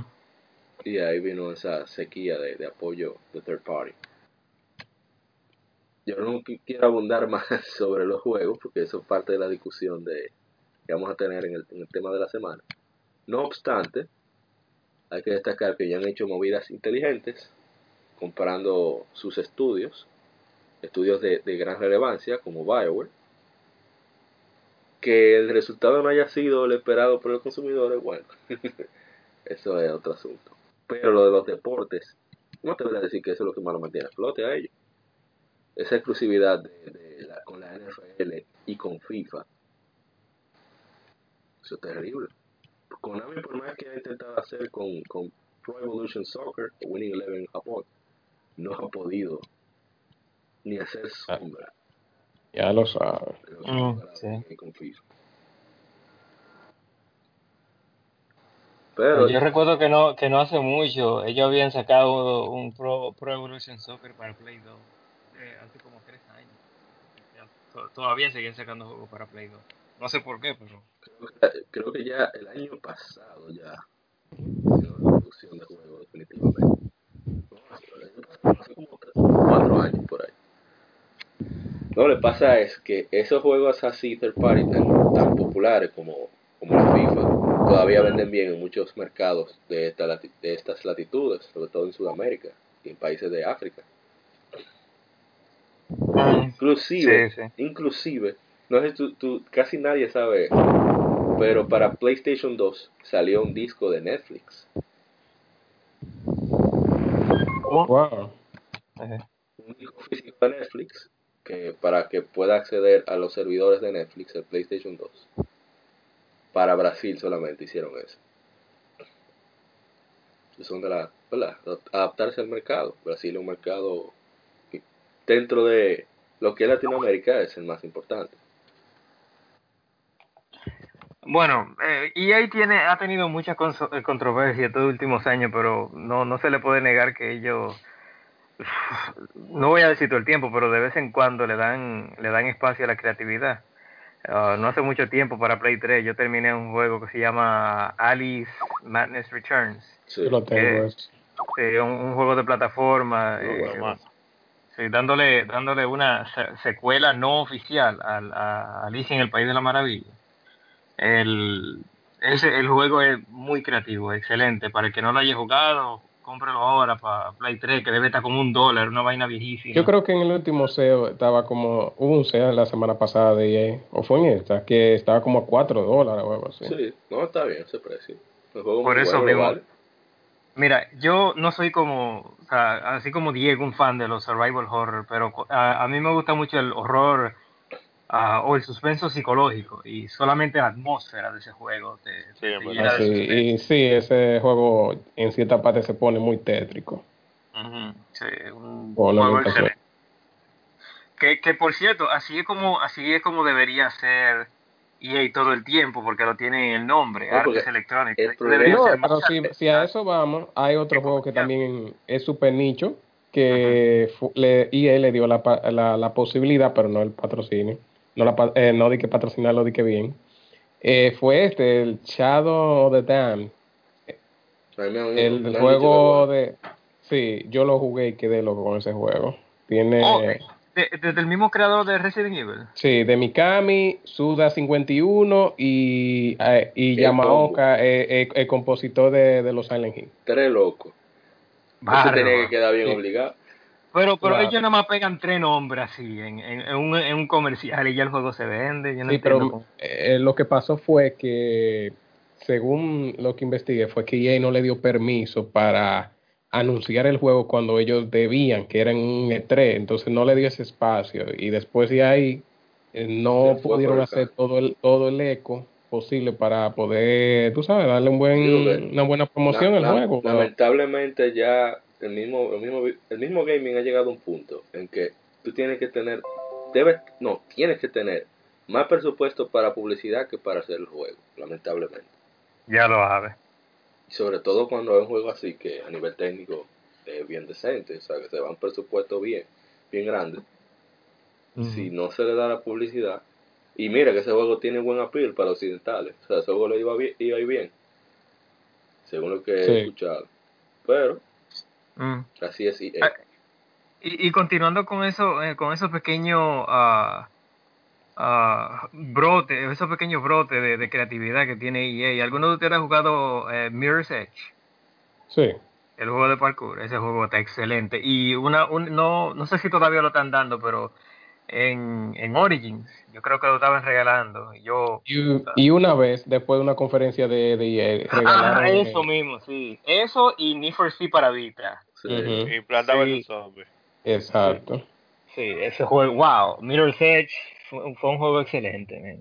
Y ahí vino esa sequía de, de, apoyo de third party. Yo no quiero abundar *laughs* más sobre los juegos porque eso es parte de la discusión de, que vamos a tener en el, en el tema de la semana. No obstante, hay que destacar que ya han hecho movidas inteligentes comparando sus estudios, estudios de, de gran relevancia como Bioware, que el resultado no haya sido el esperado por los consumidores, bueno, *laughs* eso es otro asunto. Pero lo de los deportes, no te voy a decir que eso es lo que más lo mantiene a flote a ellos. Esa exclusividad de, la, con la NFL y con FIFA, eso es terrible. Konami, por más que ha intentado hacer con, con Pro Evolution Soccer o Winning Eleven Japón, no ha podido ni hacer ah. sombra. Ya lo sabes. Mm, Pero, yo recuerdo que no que no hace mucho ellos habían sacado un Pro, Pro Evolution Soccer para Play 2 eh, hace como tres años. todavía siguen sacando juegos para Play 2. No sé por qué, pero creo que, ya el año pasado ya hicieron la producción de juegos definitivamente. hace como cuatro años por ahí. Lo que pasa es que esos juegos así third party tan, populares como, como la FIFA todavía venden bien en muchos mercados de, esta, de estas latitudes, sobre todo en Sudamérica y en países de África. Mm, inclusive, inclusive, no sé, tú, tú, casi nadie sabe, pero para PlayStation 2 salió un disco de Netflix. Wow. Un disco físico de Netflix que para que pueda acceder a los servidores de Netflix, el PlayStation 2. Para Brasil solamente hicieron eso. Son de la. Adaptarse al mercado. Brasil es un mercado dentro de lo que es Latinoamérica es el más importante. Bueno, eh, EA tiene, ha tenido mucha eh, controversia estos últimos años, pero no, no se le puede negar que ellos *sighs* no voy a decir todo el tiempo, pero de vez en cuando le dan, le dan espacio a la creatividad. Ah, no hace mucho tiempo para Play 3 yo terminé un juego que se llama Alice Madness Returns. Sí, lo tengo. un, juego de plataforma. Eh, dándole, dándole una secuela no oficial a, Alice en el País de la Maravilla. El, ese, el juego es muy creativo, excelente. Para el que no lo haya jugado, cómpralo ahora para Play 3, que debe estar como un dólar, una vaina viejísima. Yo creo que en el último SEO estaba como, hubo un SEO la semana pasada de EA, o fue en esta, que estaba como a 4 dólares o algo así. Sí, no, está bien ese precio. Por eso mismo. Mira, yo no soy como, o sea, así como Diego, un fan de los survival horror, pero a mí me gusta mucho el horror o el suspenso psicológico y solamente la atmósfera de ese juego te, sí, y sí, ese juego en cierta parte se pone muy tétrico. sí, un juego excelente. Que, que por cierto, así es como así es como debería ser EA todo el tiempo porque lo tiene en el nombre, no, Artes Electrónicas. pero si, si, a eso vamos, hay otro juego que también es super nicho que le, EA le dio la, la, la posibilidad, pero no el patrocinio no, la, eh, no di que patrocinarlo, di que bien. Eh, fue este, el Shadow of the Dam. El juego de... Sí, yo lo jugué y quedé loco con ese juego. Tiene... Oh, ¿Desde el mismo creador de Resident Evil? Sí, de Mikami, Suda51 y, eh, y Yamaoka, el, compositor de, de, los Silent Hill. Tres locos. Eso tenía que quedar bien obligado. Pero, pero ellos nada más pegan tres nombres así en, en, un, en un comercial y ya el juego se vende. Yo no sí, pero eh, lo que pasó fue que, según lo que investigué, fue que EA no le dio permiso para anunciar el juego cuando ellos debían, que era en un E3, entonces no le dio ese espacio y después de ahí eh, no pudieron hacer todo el, todo el eco posible para poder, tú sabes, darle un buen, una buena promoción al juego. Lamentablemente ya el mismo, el mismo, el mismo gaming ha llegado a un punto en que tú tienes que tener, debes, no, tienes que tener más presupuesto para publicidad que para hacer el juego, lamentablemente. Ya lo sabes. Sobre todo cuando es un juego así que a nivel técnico es bien decente, o sea, que se va un presupuesto bien, bien grande. Si no se le da la publicidad, y mira que ese juego tiene buen appeal para occidentales, o sea, ese juego le iba, bien, iba bien, según lo que he escuchado. Pero, mm. así es. Y, ah, y, continuando con eso, eh, con esos pequeños uh, uh, brotes, esos pequeños brotes de, creatividad que tiene EA. ¿Alguno de ustedes ha jugado eh, Mirror's Edge? Sí. El juego de parkour, ese juego está excelente. Y una, no, no sé si todavía lo están dando, pero en, en Origins, yo creo que lo estaban regalando. Yo, y, una vez, después de una conferencia de, de EA, regalaron. Ah, eso mismo, sí. Eso y Need for Speed para Vita. Sí. Y Planta sí. Zombie. Exacto. Sí. ese juego, wow. Mirror's Edge fue, un juego excelente,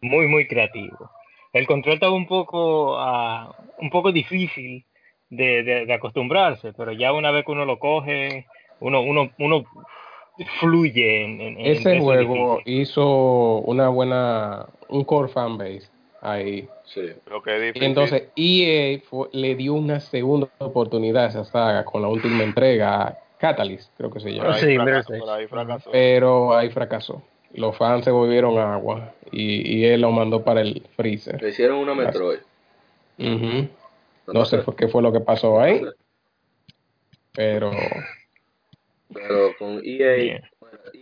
muy, muy creativo. El control estaba un poco, uh, un poco difícil de, de, acostumbrarse, pero ya una vez que uno lo coge, uno, uno, uno fluye en, ese juego hizo una buena un core fanbase ahí. Sí. Lo que y entonces EA le dio una segunda oportunidad a esa saga con la última entrega Catalyst creo que se llama. sí, pero, ahí fracasó, pero ahí fracasó. Los fans se volvieron agua y, y él lo mandó para el freezer. Le hicieron una Metroid. No, sé. qué fue lo que pasó ahí pero pero con EA,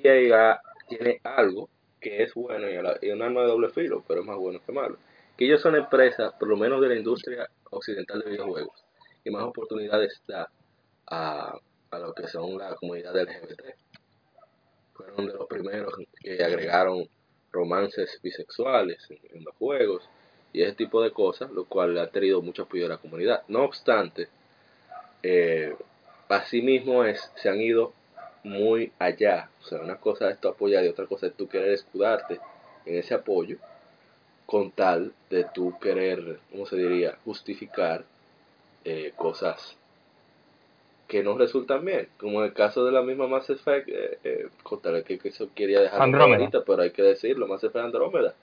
EA tiene algo que es bueno y, un arma de doble filo, pero es más bueno que malo. Que ellos son empresas, por lo menos de la industria occidental de videojuegos, y más oportunidades da a, a lo que son la comunidad LGBT. Fueron de los primeros que agregaron romances bisexuales en, los juegos y ese tipo de cosas, lo cual ha tenido mucho apoyo de la comunidad. No obstante, eh, Asimismo es, se han ido muy allá. O sea, una cosa es tu apoyar y otra cosa es tú querer escudarte en ese apoyo con tal de tú querer, ¿cómo se diría?, justificar eh, cosas que no resultan bien, como en el caso de la misma Mass Effect, eh, eh, que, que, eso quería dejar Andrómeda. pero hay que decirlo, Mass Effect Andrómeda.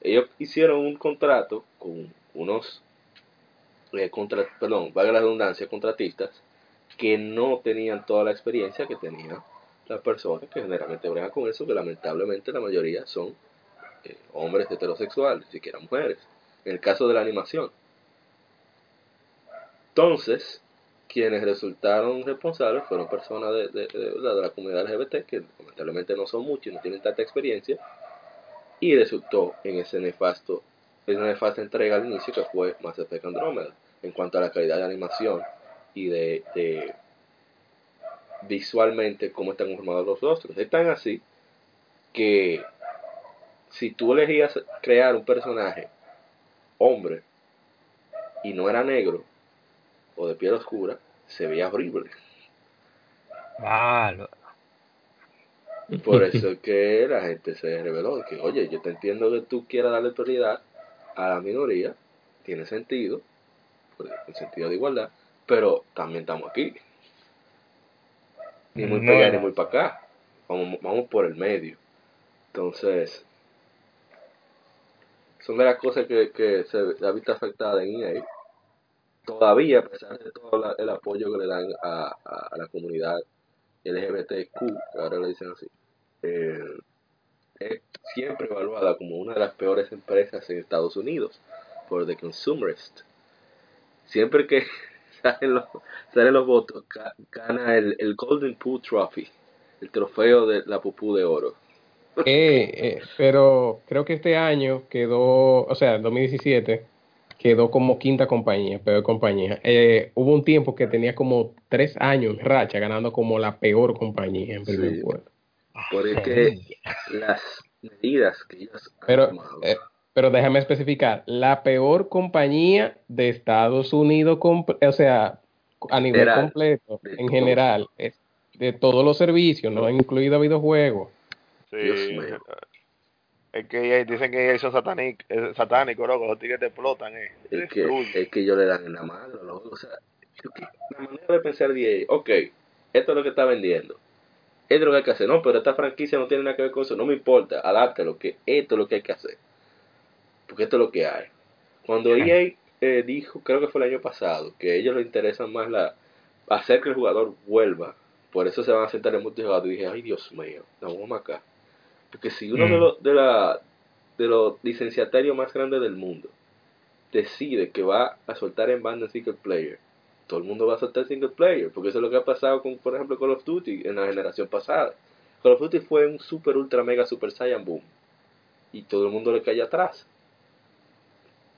Ellos hicieron un contrato con unos, eh, contra, perdón, valga la redundancia, contratistas, que no tenían toda la experiencia que tenían las personas que generalmente bregan con eso, que lamentablemente la mayoría son eh, hombres heterosexuales, siquiera mujeres, en el caso de la animación. Entonces, quienes resultaron responsables fueron personas de, de, de, la comunidad LGBT, que lamentablemente no son muchos y no tienen tanta experiencia, y resultó en ese nefasto, una nefasta entrega al inicio que fue Mass Effect Andromeda, en cuanto a la calidad de animación, y de, visualmente cómo están formados los rostros. Es tan así que si tú elegías crear un personaje hombre y no era negro o de piel oscura, se veía horrible. Por *laughs* eso es que la gente se reveló que, oye, yo te entiendo que tú quieras darle prioridad a la minoría, tiene sentido, en sentido de igualdad, pero también estamos aquí. Ni muy para allá ni muy para acá. Vamos, vamos por el medio. Entonces, son de las cosas que, que se ha visto afectada en EA. Todavía, a pesar de todo el apoyo que le dan a, a, la comunidad LGBTQ, que ahora le dicen así, eh, es siempre evaluada como una de las peores empresas en Estados Unidos por The Consumerist. Siempre que salen los, salen los votos, gana el, el Golden Poo Trophy, el trofeo de la pupú de oro. Eh, eh, pero creo que este año quedó, o sea, 2017, quedó como quinta compañía, peor compañía. Eh, hubo un tiempo que tenía como tres años en racha ganando como la peor compañía en primer puesto. Porque las medidas que ellos pero, eh, pero déjame especificar, la peor compañía de Estados Unidos, o sea, a nivel completo, en general, de todos los servicios, no incluido videojuegos. Sí, es que dicen que ellos son satánicos, satánico, loco, los tigres te explotan. Eh. Es, que, es que ellos le dan en la mano, loco. O sea, la manera de pensar de ok, esto es lo que está vendiendo. Esto es lo que hay que hacer. No, pero esta franquicia no tiene nada que ver con eso. No me importa, adáptalo, que esto es lo que hay que hacer. Porque esto es lo que hay. Cuando EA eh, dijo, creo que fue el año pasado, que a ellos les interesa más la hacer que el jugador vuelva. Por eso se van a sentar en multijugador. Y dije, ay Dios mío, vamos acá. Porque si uno de, mm. los, de, la, de los licenciatarios más grandes del mundo decide que va a soltar en banda single player, todo el mundo va a soltar single player, porque eso es lo que ha pasado con, por ejemplo, Call of Duty en la generación pasada. Call of Duty fue un super, ultra, mega, super saiyan boom. Y todo el mundo le cae atrás.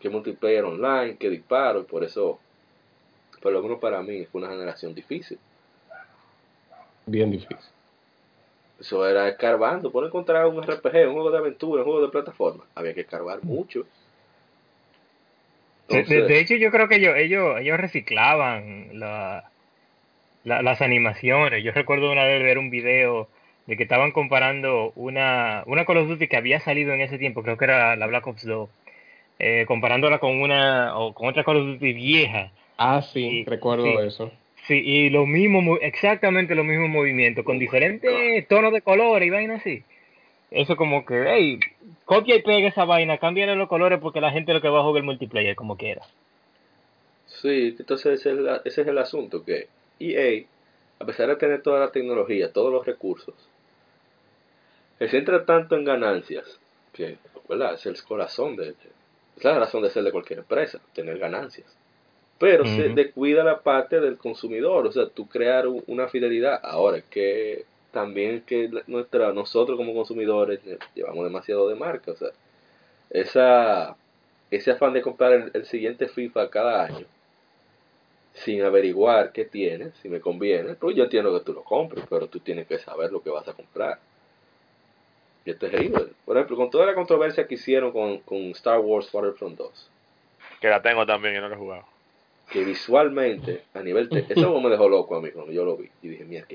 Que multiplayer online, que disparo, y por eso, por lo menos para mí, fue una generación difícil. Bien difícil. Eso era escarbando. Por encontrar un RPG, un juego de aventura, un juego de plataforma. Había que escarbar mucho. de, hecho, yo creo que ellos, ellos, ellos reciclaban la, las animaciones. Yo recuerdo una vez ver un video de que estaban comparando una, una Call of Duty que había salido en ese tiempo, creo que era la Black Ops 2, eh, comparándola con una o con otra Call of Duty vieja. Ah, sí, recuerdo eso. Sí, y lo mismo, exactamente los mismos movimientos, con diferentes tonos de colores y vainas así. Eso como que, hey, copia y pega esa vaina, cámbiale los colores porque la gente lo que va a jugar el multiplayer como quiera. Sí, entonces ese es, ese es el asunto, que EA, a pesar de tener toda la tecnología, todos los recursos, se centra tanto en ganancias, que ¿verdad? es el corazón de, es la razón de ser de cualquier empresa, tener ganancias pero se descuida la parte del consumidor, o sea, tú crear una fidelidad. Ahora, que también que nuestra, nosotros como consumidores llevamos demasiado de marca, o sea, esa, ese afán de comprar el, siguiente FIFA cada año, sin averiguar qué tiene, si me conviene, pues yo entiendo que tú lo compres, pero tú tienes que saber lo que vas a comprar. Y esto es terrible. Por ejemplo, con toda la controversia que hicieron con, con Star Wars Battlefront 2. Que la tengo también y no la he jugado que visualmente, a nivel de, *laughs* eso me dejó loco a mí cuando yo lo vi. Y dije, mierda,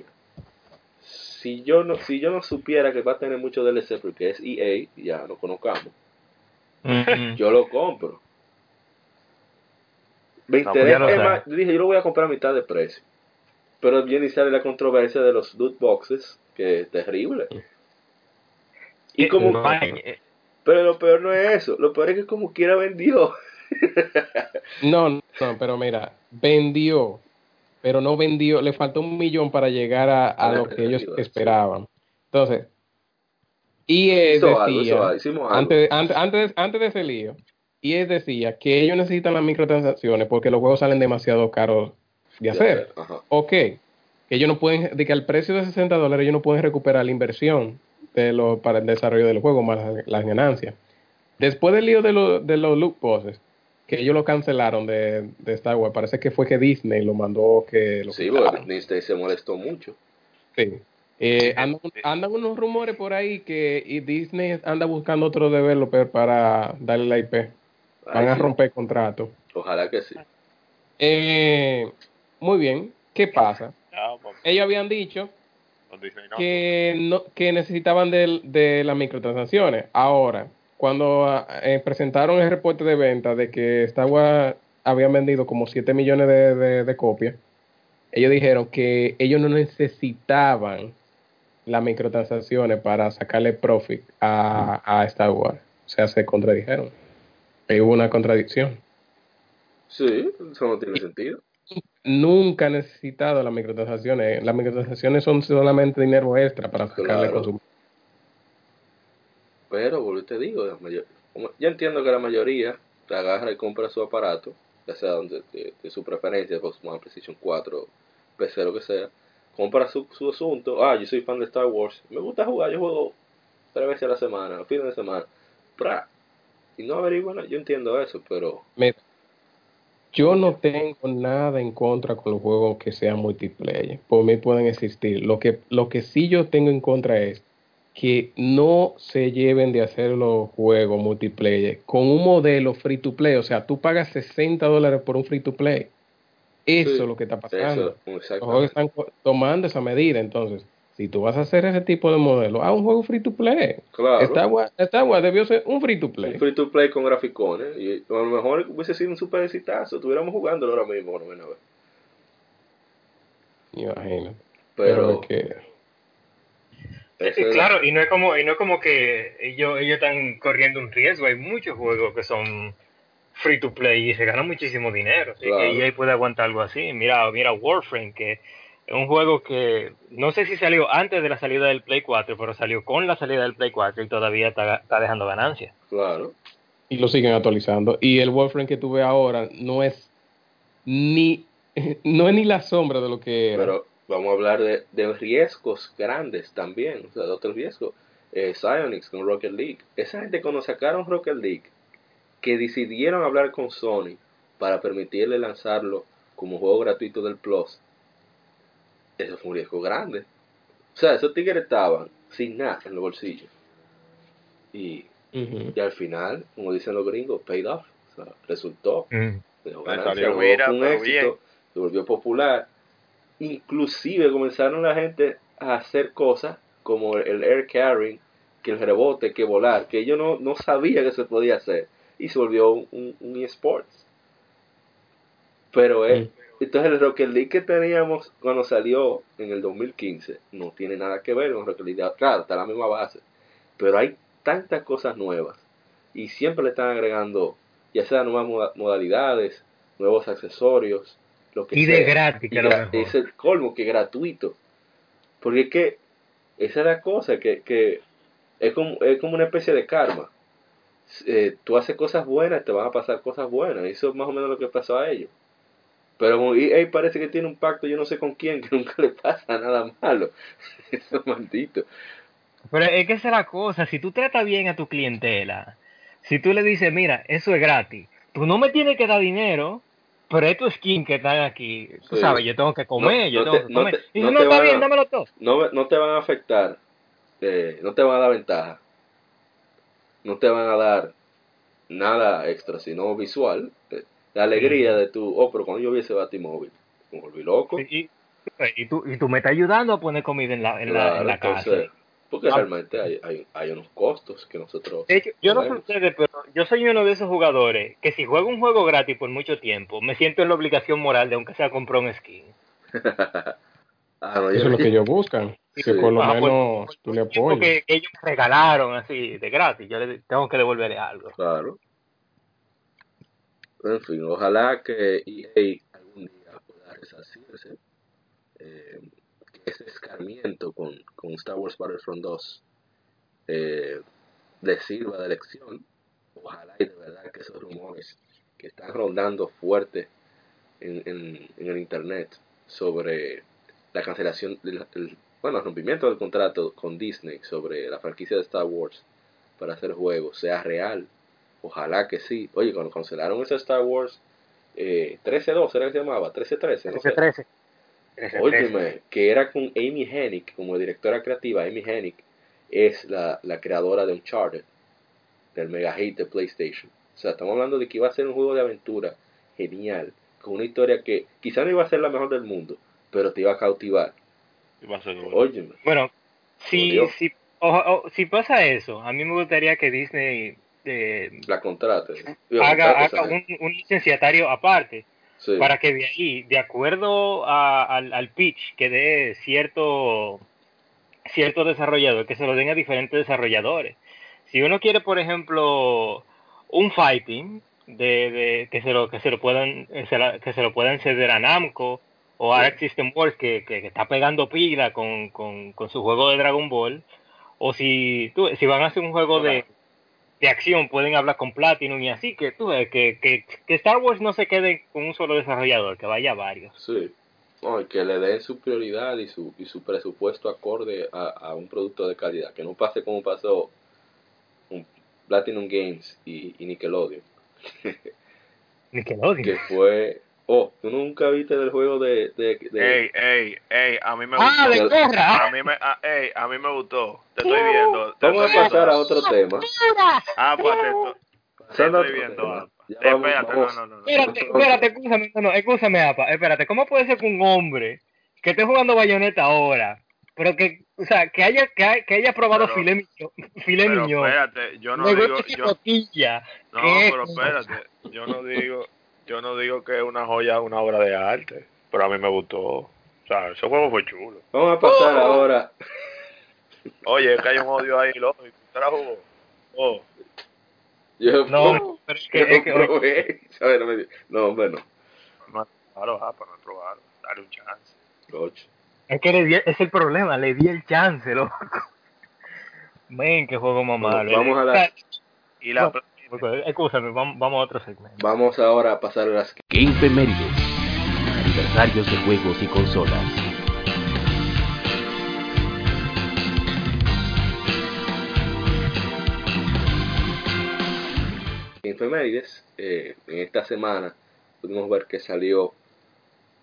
si yo no, si yo no supiera que va a tener mucho DLC porque es EA, ya lo conozcamos, yo lo compro. Me pues dije, yo lo voy a comprar a mitad de precio. Pero viene y sale la controversia de los loot boxes, que es terrible. Y como, pero lo peor no es eso, lo peor es que como quiera vendió. *laughs* No, no, pero mira, vendió, pero no vendió, le faltó un millón para llegar a, lo que ellos esperaban. Entonces, y decía, antes, antes, antes, de ese lío, y él decía que ellos necesitan las microtransacciones porque los juegos salen demasiado caros de hacer. Ok, que ellos no pueden, de que al precio de 60 dólares ellos no pueden recuperar la inversión de lo, para el desarrollo del juego más las, ganancias. Después del lío de, de los look poses, que ellos lo cancelaron de, de, Star Wars. Parece que fue que Disney lo mandó que lo Sí, bueno, Disney se molestó mucho. Sí. Eh, andan, unos rumores por ahí que Disney anda buscando otro developer para darle la IP. Van a romper contrato. Ojalá que sí. Eh, muy bien. ¿Qué pasa? Ellos habían dicho que, no, que necesitaban de, de las microtransacciones. Ahora, cuando eh, presentaron el reporte de venta de que Star Wars habían vendido como 7 millones de, copias, ellos dijeron que ellos no necesitaban las microtransacciones para sacarle profit a, a Star Wars. O sea, se contradijeron. hubo una contradicción. Sí, eso no tiene sentido. Nunca han necesitado las microtransacciones. Las microtransacciones son solamente dinero extra para sacarle consumo. Pero, vuelvo te digo, yo entiendo que la mayoría te agarra y compra su aparato, ya sea donde, de, su preferencia, Xbox One, PlayStation 4, PC, lo que sea, compra su, su asunto. Ah, yo soy fan de Star Wars, me gusta jugar, yo juego tres veces a la semana, fines de semana. ¡Pra! Y no averiguan, yo entiendo eso, pero Yo no tengo nada en contra con los juegos que sean multiplayer. Por mí pueden existir. Lo que, lo que sí yo tengo en contra es que no se lleven de hacer los juegos multiplayer con un modelo free to play. O sea, tú pagas 60 dólares por un free to play. Eso es lo que está pasando. los juegos están tomando esa medida. Entonces, si tú vas a hacer ese tipo de modelo, haz un juego free to play. Claro. Esta agua, debió ser un free to play. Un free to play con graficones. Y a lo mejor hubiese sido un super exitazo. Estuviéramos jugándolo ahora mismo, no menos. Imagínate. Pero, Pero que claro, y no es como, y no es como que ellos, ellos están corriendo un riesgo. Hay muchos juegos que son free to play y se gana muchísimo dinero. Así que EA puede aguantar algo así. Mira, mira Warframe, que un juego que no sé si salió antes de la salida del Play 4, pero salió con la salida del Play 4 y todavía está, dejando ganancias. Claro. Y lo siguen actualizando. Y el Warframe que tuve ahora no es ni *laughs* no es ni la sombra de lo que era. Pero vamos a hablar de, de riesgos grandes también, o sea, de otros riesgos. Eh, con Rocket League. Esa gente cuando sacaron Rocket League, que decidieron hablar con Sony para permitirle lanzarlo como juego gratuito del Plus, eso fue un riesgo grande. O sea, esos tigres estaban sin nada en los bolsillos. Y, y al final, como dicen los gringos, paid off. O sea, resultó. Mm. un éxito, se volvió popular. Inclusive comenzaron la gente a hacer cosas como el air carrying, que el rebote, que volar, que yo no, no sabía que se podía hacer. Y se volvió un, un, eSports. Pero es, mm. Entonces el Rocket League que teníamos cuando salió en el 2015 no tiene nada que ver con Rocket League. Claro, está la misma base. Pero hay tantas cosas nuevas. Y siempre le están agregando, ya sea nuevas modalidades, nuevos accesorios, lo que y de gratis, Es el colmo, que gratuito. Porque es que esa es la cosa, que, que es, como, es como una especie de karma. Eh, tú haces cosas buenas, te van a pasar cosas buenas. Eso es más o menos lo que pasó a ellos. Pero como EA parece que tiene un pacto, yo no sé con quién, *laughs* que nunca le pasa nada malo. *laughs* Eso es maldito. Pero es que esa es la cosa, si tú tratas bien a tu clientela, si tú le dices, mira, eso es gratis, tú no me tienes que dar dinero, pero es tu skin que están aquí. Tú sabes, yo tengo que comer, yo tengo que comer. y no, no está bien, dámelo todo. No, no te van a afectar, eh, no te van a dar ventaja, no te van a dar nada extra, sino visual. Eh, la alegría de tu, oh, pero cuando yo vi ese batimóvil, me volví loco. y, y, tú, y tú me estás ayudando a poner comida en la, en la, en la casa. Porque ah. realmente hay, hay, hay, unos costos que nosotros. yo no sé ustedes, pero yo soy uno de esos jugadores que si juego un juego gratis por mucho tiempo, me siento en la obligación moral de aunque sea comprar un skin. *laughs* ah, no, Eso es lo que ellos buscan. Que por lo ah, menos tú le apoyes. Que ellos me regalaron así de gratis, yo le tengo que devolverle algo. Claro. En fin, ojalá que EA algún día pueda resarcirse. Eh, que ese escarmiento con, con, Star Wars Battlefront 2 eh, le sirva de lección. Ojalá y de verdad que esos rumores que están rondando fuerte en, en, el internet sobre la cancelación, del, bueno, el rompimiento del contrato con Disney sobre la franquicia de Star Wars para hacer juegos sea real Ojalá que sí. Oye, cuando cancelaron ese Star Wars eh, 13-2, ¿era que se llamaba? 13-13. 13-13. Óyeme, que era con Amy Hennig como directora creativa. Amy Hennig es la, la creadora de Uncharted, del mega hit de PlayStation. O sea, estamos hablando de que iba a ser un juego de aventura genial, con una historia que quizá no iba a ser la mejor del mundo, pero te iba a cautivar. Iba a ser Óyeme. Bueno, si, si, si pasa eso, a mí me gustaría que Disney la contrate. haga, un, licenciatario aparte. Para que de ahí, de acuerdo al, al, pitch que dé cierto, cierto desarrollador, que se lo den a diferentes desarrolladores. Si uno quiere, por ejemplo, un fighting, de, que se lo que se lo puedan que se lo puedan ceder a Namco o a Arc System Works que, que, está pegando pila con, con, con, su juego de Dragon Ball o si tú, si van a hacer un juego de, de acción pueden hablar con Platinum y así, que tú ves que, que, Star Wars no se quede con un solo desarrollador, que vaya varios. Sí, que le den su prioridad y su, y su presupuesto acorde a, un producto de calidad, que no pase como pasó un Platinum Games y, Nickelodeon. *laughs* Nickelodeon. Que fue. Oh, tú nunca viste del juego de. de, de... Ey, ey, ey, a mí me ah, gustó. de Corra. A mí me, a, ey, a mí me gustó. Te estoy viendo. Te Vamos estoy a pasar viendo. a otro tema. Ah, pues te, estoy- estoy viendo. vamos- espérate, vamos- no, no, no. no. Espérate, espérate, escúchame, no, no, escúchame, apa, espérate, ¿cómo puede ser que un hombre que esté jugando bayoneta ahora, pero que, o sea, que haya, que, haya- que haya probado Pero- filé miñón, *laughs* filé Pero miñón, espérate, yo no digo, yo, no, ¿qué pero es? espérate, yo no digo, yo no digo que es una joya, una obra de arte, pero a mí me gustó. O sea, ese juego fue chulo. Vamos a pasar ahora. Oye, es que hay un odio ahí, loco. ¿y ¿Usted la jugó? Oh, Yo, No, pero es que, yo es que, oye, probé. ¿sabes? No, me- no, hombre, no. no, claro, ah, para no probarlo. Dale un chance. Ocho. es que le di, es el problema, le di el chance, loco. Ven, qué juego más malo. vamos a la- Y la bueno, Escúchame, vamos, vamos a otro segmento. Vamos ahora a pasar a las Game Femérides. Aniversarios de juegos y consolas. efemérides. Eh, en esta semana pudimos ver que salió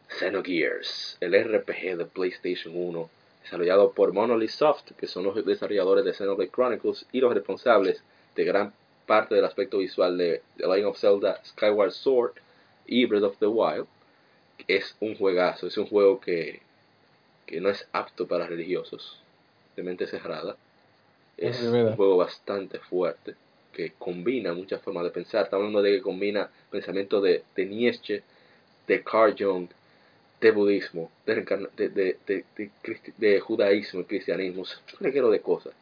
Xenogears, el RPG de PlayStation 1, desarrollado por Monolith Soft, que son los desarrolladores de Xenoblade Chronicles y los responsables de gran parte del aspecto visual de The Legend of Zelda Skyward Sword y Breath of the Wild. Es un juegazo, es un juego que, que no es apto para religiosos, de mente cerrada. Es un juego bastante fuerte que combina muchas formas de pensar. Estamos hablando de que combina pensamiento de, de Nietzsche, de Carl Jung, de budismo, de, de, de judaísmo y cristianismo, un reguero de cosas.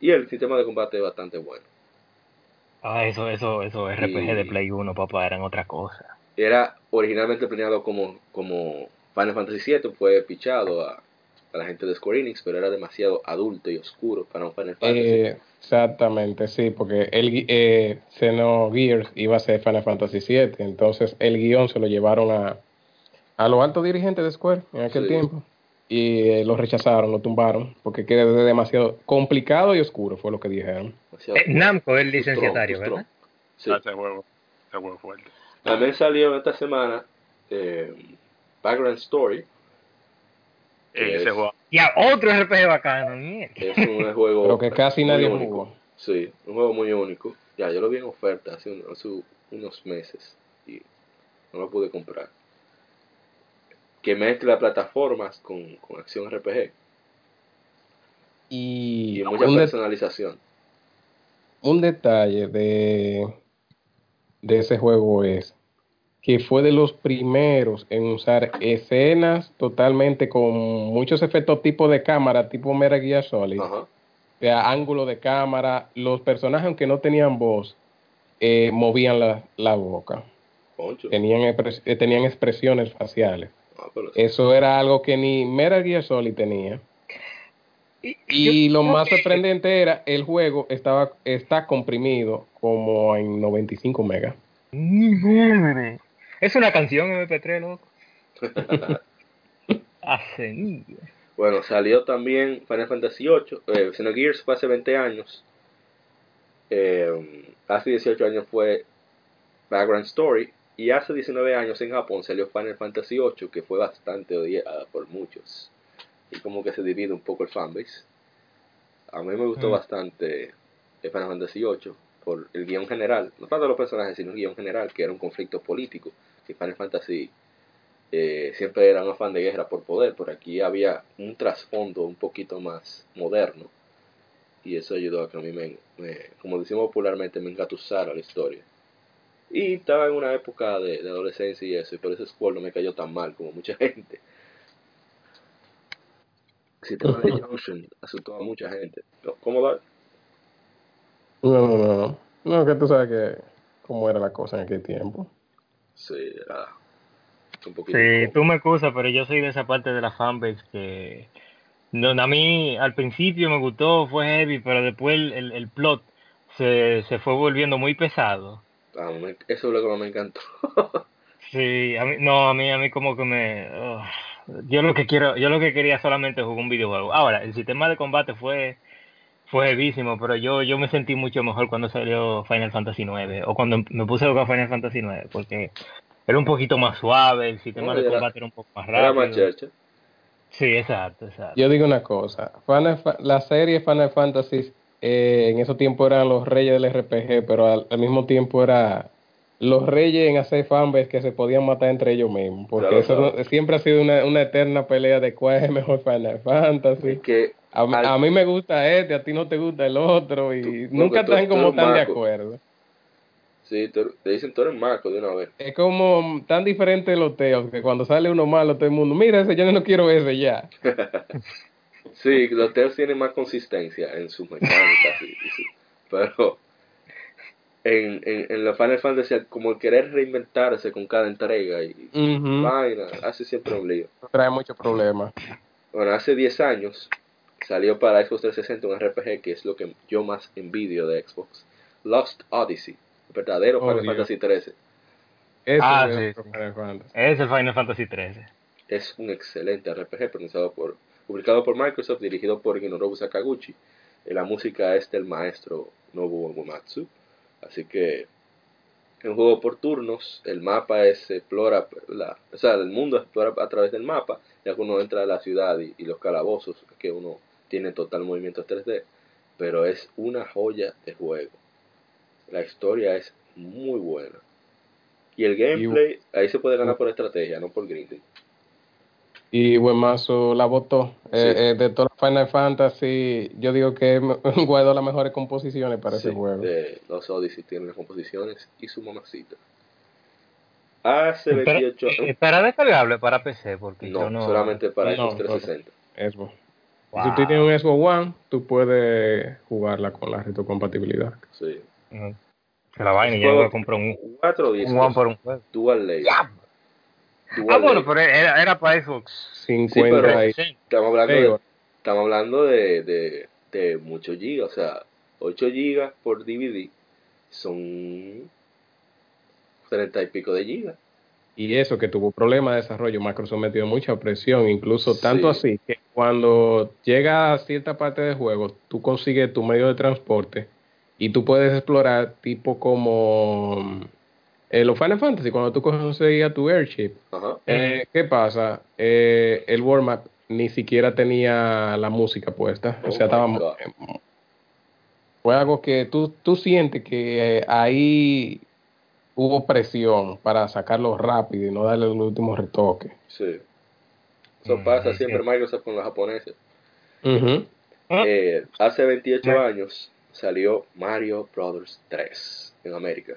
Y el sistema de combate es bastante bueno. Ah, eso, eso, eso, RPG Y- de Play 1, papá, eran otra cosa. Era originalmente planeado como, como Final Fantasy VII, fue pichado a, a la gente de Square Enix, pero era demasiado adulto y oscuro para un Final Fantasy. Eh, exactamente, sí, porque el eh, Xenogears iba a ser Final Fantasy VII, entonces el guion se lo llevaron a, a los altos dirigentes de Square en aquel Sí. tiempo y eh, lo rechazaron, lo tumbaron, porque queda demasiado complicado y oscuro, fue lo que dijeron. Eh, Namco es licenciatario. ¿verdad? Sí. Ah, fuerte. También salió esta semana eh, Background Story, Ey, Es- Y a otro RPG bacano, mierda. que es un juego *laughs* Pero que casi nadie único. jugó. Sí, un juego muy único. Ya, yo lo vi en oferta hace, un- hace unos meses y no lo pude comprar. Que mezcla plataformas con, con acción RPG Y, y mucha de- personalización. un detalle de, de ese juego es que fue de los primeros en usar escenas totalmente con muchos efectos tipo de cámara, tipo Metal Gear Solid. Ajá. O sea, ángulo de cámara, los personajes aunque no tenían voz, eh, movían la, la boca, tenían, eh, tenían expresiones faciales. Eso era algo que ni Metal Gear Solid tenía. Y lo más sorprendente era, el juego estaba está comprimido como en 95 megas. Es una canción MP3, loco. *laughs* Hace Bueno, salió también Final Fantasy VIII. Eh, Xenogears fue hace 20 años. Eh, hace 18 años fue Background Story. Y hace 19 años en Japón salió Final Fantasy VIII, que fue bastante odiada por muchos. Y como que se divide un poco el fanbase. A mí me gustó Mm. bastante el Final Fantasy VIII por el guion general. No tanto los personajes, sino el guion general, que era un conflicto político. Que Final Fantasy eh, siempre era un afán de guerra por poder, por aquí había un trasfondo un poquito más moderno y eso ayudó a que a mí me, me- como decimos popularmente, me engatusara la historia. Y estaba en una época de, de adolescencia y eso, y por eso Squall no me cayó tan mal como mucha gente. El sistema de *laughs* Junction asustó a mucha gente. ¿Cómo va? No, no, no, no. No, que tú sabes que cómo era la cosa en aquel tiempo. Sí, era un poquito. Sí, tú me excusas, pero yo soy de esa parte de la fanbase que no, a mí al principio me gustó, fue heavy, pero después el, el, el plot se, se fue volviendo muy pesado. Ah, me- eso es lo que más me encantó. *laughs* Sí, a mí, no, a mí, a mí como que me, yo lo que quiero, yo lo que quería solamente jugar un videojuego. Ahora, el sistema de combate fue fue heavísimo, pero yo, yo me sentí mucho mejor cuando salió Final Fantasy IX o cuando me puse a jugar Final Fantasy IX, porque era un poquito más suave, el sistema de combate era un poco más rápido. Era más Sí, exacto, exacto. Yo digo una cosa, la serie Final Fantasy eh, en ese tiempo eran los reyes del RPG, pero al, mismo tiempo era los reyes en hacer fanbase que se podían matar entre ellos mismos, porque eso siempre ha sido una, una, eterna pelea de cuál es el mejor Final Fantasy. que a, mí me gusta este, a ti no te gusta el otro, y nunca están como tan de acuerdo. Sí, te, dicen tú eres Marco de una vez. Es como tan diferente los teos que cuando sale uno malo todo el mundo, mira ese, yo no quiero ese ya. *laughs* sí, los teos tienen más consistencia en sus mecánicas, pero en, en, en la Final Fantasy como el querer reinventarse con cada entrega y vaina, hace siempre un lío. Trae muchos problemas. Bueno, hace 10 años salió para Xbox 360 un RPG que es lo que yo más envidio de Xbox, Lost Odyssey verdadero oh, Final Fantasy XIII. ah, sí, Es el Final Fantasy XIII. Es un excelente RPG por, publicado por Microsoft, dirigido por Hinorobu Sakaguchi. La música es del maestro Nobuo Uematsu. Así que es un juego por turnos. El mapa es explora, la, o sea, el mundo explora a través del mapa, ya que uno entra a la ciudad y, y los calabozos, que uno tiene total movimiento 3D. Pero es una joya de juego la historia es muy buena. Y el gameplay, ahí se puede ganar por estrategia, no por grinding. Y Buenmazo la votó. Eh, eh, de todas las Final Fantasy, yo digo que guardó *laughs* las mejores composiciones para ese juego. De los Odyssey tienen las composiciones y su mamacita. Hace 28 años. ¿Para descargable para PC? Porque no, no solamente para Xbox 360. Xbox. Si tú tienes un Xbox One, tú puedes jugarla con la retrocompatibilidad. Sí. Que la vaina, yo voy a comprar un, 4 un One por un juego. Dual Ah, bueno, pero era, era para Xbox. 50 estamos hablando, de, estamos hablando de, de, de muchos gigas, o sea, 8 gigas por DVD son 30 y pico de gigas. Y eso que tuvo problemas de desarrollo, Microsoft metió mucha presión, incluso tanto así que cuando llega a cierta parte del juego, tú consigues tu medio de transporte y tú puedes explorar tipo como eh, los Final Fantasy, cuando tú conseguías tu airship. Eh, ¿Qué pasa? Eh, el World Map ni siquiera tenía la música puesta. o sea, estaba... Fue algo que tú, tú sientes que ahí hubo presión para sacarlo rápido y no darle el último retoque. Sí. Eso pasa siempre Microsoft con los japoneses. hace 28 años salió Mario Brothers 3 en América.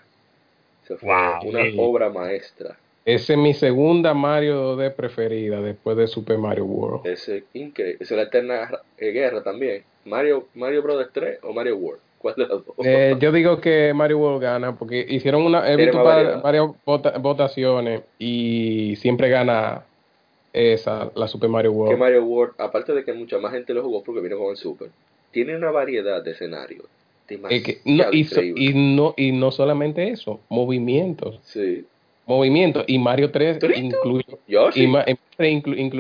Se fue una obra maestra. Esa es mi segunda Mario de preferida después de Super Mario World. Ese increíble. es la eterna eh, guerra también. Mario, Mario Brothers 3 o Mario World. ¿Cuál de los dos? Eh, yo digo que Mario World gana porque hicieron una. He visto varias votaciones y siempre gana esa, la Super Mario World. Que Mario World, aparte de que mucha más gente lo jugó porque vino con el Super, tiene una variedad de escenarios. Y, no, y no solamente eso, movimientos. Sí. Movimientos. Y Mario 3 incluye,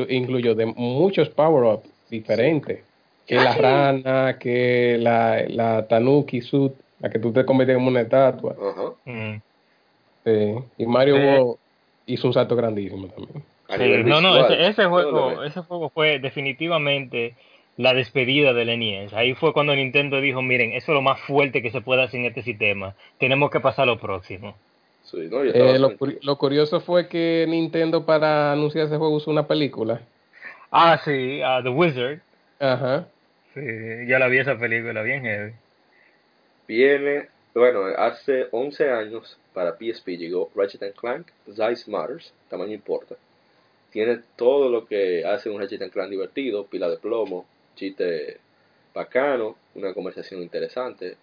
incluyó de muchos power-ups diferentes. Que la rana, que la, la Tanuki suit, la que tú te conviertes en una estatua. Mm. Sí. Y Mario hizo un salto grandísimo también. no, no, ese, juego, ese juego fue definitivamente la despedida del NES. Ahí fue cuando Nintendo dijo, miren, eso es lo más fuerte que se puede hacer en este sistema. Tenemos que pasar a lo próximo. Eh, lo, curioso fue que Nintendo para anunciar ese juego usó una película. Ah, sí, The Wizard. Ajá. Sí, ya la vi esa película, bien heavy. Viene, bueno, hace 11 años para PSP llegó Ratchet Clank, Size Matters, tamaño importa. Tiene todo lo que hace un Ratchet Clank divertido, pila de plomo, chiste bacano, una conversación interesante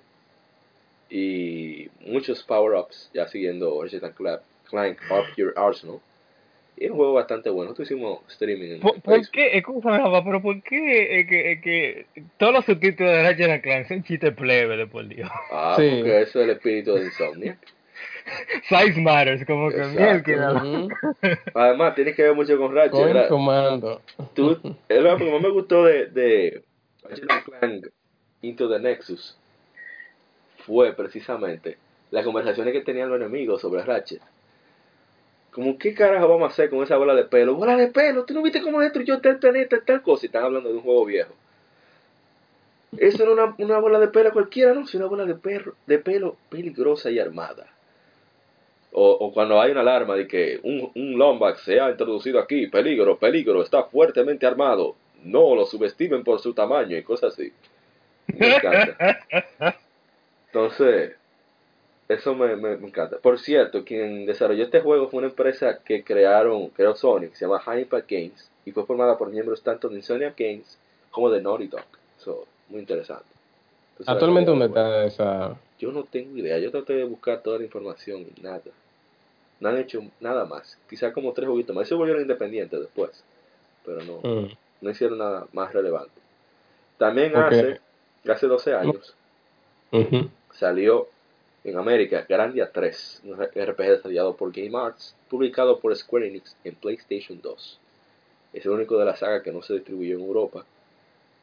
y muchos power-ups ya siguiendo Ratchet Clank, Clank Up Your Arsenal. Y es un juego bastante bueno. Nosotros hicimos streaming en ¿Por, ¿por qué? pero ¿por qué es que, que todos los subtítulos de Ratchet Clank son chistes plebe de por Dios? Ah, porque eso es el espíritu de Insomnia. Size matters, como que miel que *laughs* Además, tienes que ver mucho con Ratchet. comando. Tú, es lo que más me gustó de, de Ratchet Clank Into the Nexus fue precisamente las conversaciones que tenían los enemigos sobre Ratchet. Como, ¿qué carajo vamos a hacer con esa bola de pelo? ¡Bola de pelo! ¿Tú no viste cómo destruyó tal planeta, tal cosa? Y están hablando de un juego viejo. Eso no es una, bola de pelo cualquiera, no, es una bola de, perro, de pelo peligrosa y armada. O, cuando hay una alarma de que un, un Lombax se ha introducido aquí, peligro, peligro, está fuertemente armado, no lo subestimen por su tamaño y cosas así. Me encanta. Entonces, eso me, me, encanta. Por cierto, quien desarrolló este juego fue una empresa que crearon, creó Sonic, se llama Impact Games, y fue formada por miembros tanto de Insomniac Games como de Naughty Dog. So, muy interesante. ¿Actualmente dónde está esa...? Yo no tengo idea, yo traté de buscar toda la información y nada. No han hecho nada más. Quizá como tres juguitos más. Se volvieron independientes después. Pero no, mm. no hicieron nada más relevante. También hace, hace 12 años salió en América Grandia 3, un RPG desarrollado por Game Arts, publicado por Square Enix en PlayStation 2. Es el único de la saga que no se distribuyó en Europa.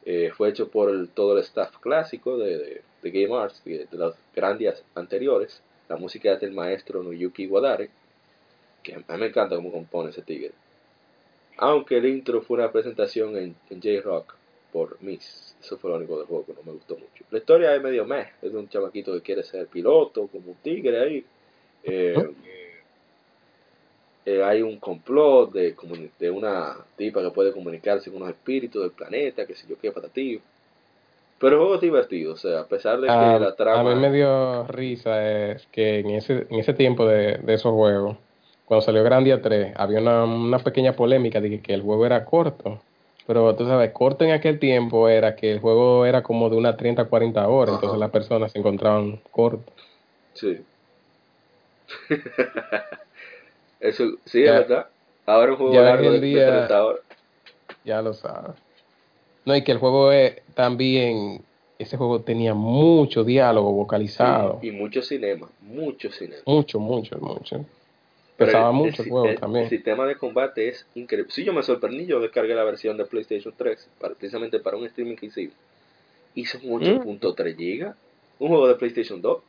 Eh, fue hecho por todo el staff clásico de, Game Arts, de, de, las Grandias anteriores. La música es del maestro Noyuki Wadare, que a mí me encanta cómo compone ese tigre. Aunque el intro fue una presentación en, J-Rock por Miss. Eso fue lo único del juego que no me gustó mucho. La historia es medio meh. Es de un chamaquito que quiere ser piloto, como un tigre ahí. Eh, eh, hay un complot de, de una tipa que puede comunicarse con los espíritus del planeta, que sé yo qué, ti Pero el juego es divertido, o sea, a pesar de que ah, la trama... A mí me dio risa es que en ese, en ese tiempo de, de esos juegos, cuando salió Grandia 3, había una, una pequeña polémica de que, el juego era corto. Pero tú sabes, corto en aquel tiempo era que el juego era como de unas 30 40 horas, entonces las personas se encontraban cortos. Sí. *laughs* Eso, sí, es verdad. Ahora un juego largo de, día, Ya lo sabes. No, y que el juego es también, ese juego tenía mucho diálogo vocalizado. y mucho cinema, mucho cinema. Mucho, mucho, mucho. Pesaba mucho el, juego también. El sistema de combate es increíble. Sí, yo me sorprendí, yo descargué la versión de PlayStation 3 precisamente para un streaming que hicimos. Y son 8.3 GB. Un juego de PlayStation 2.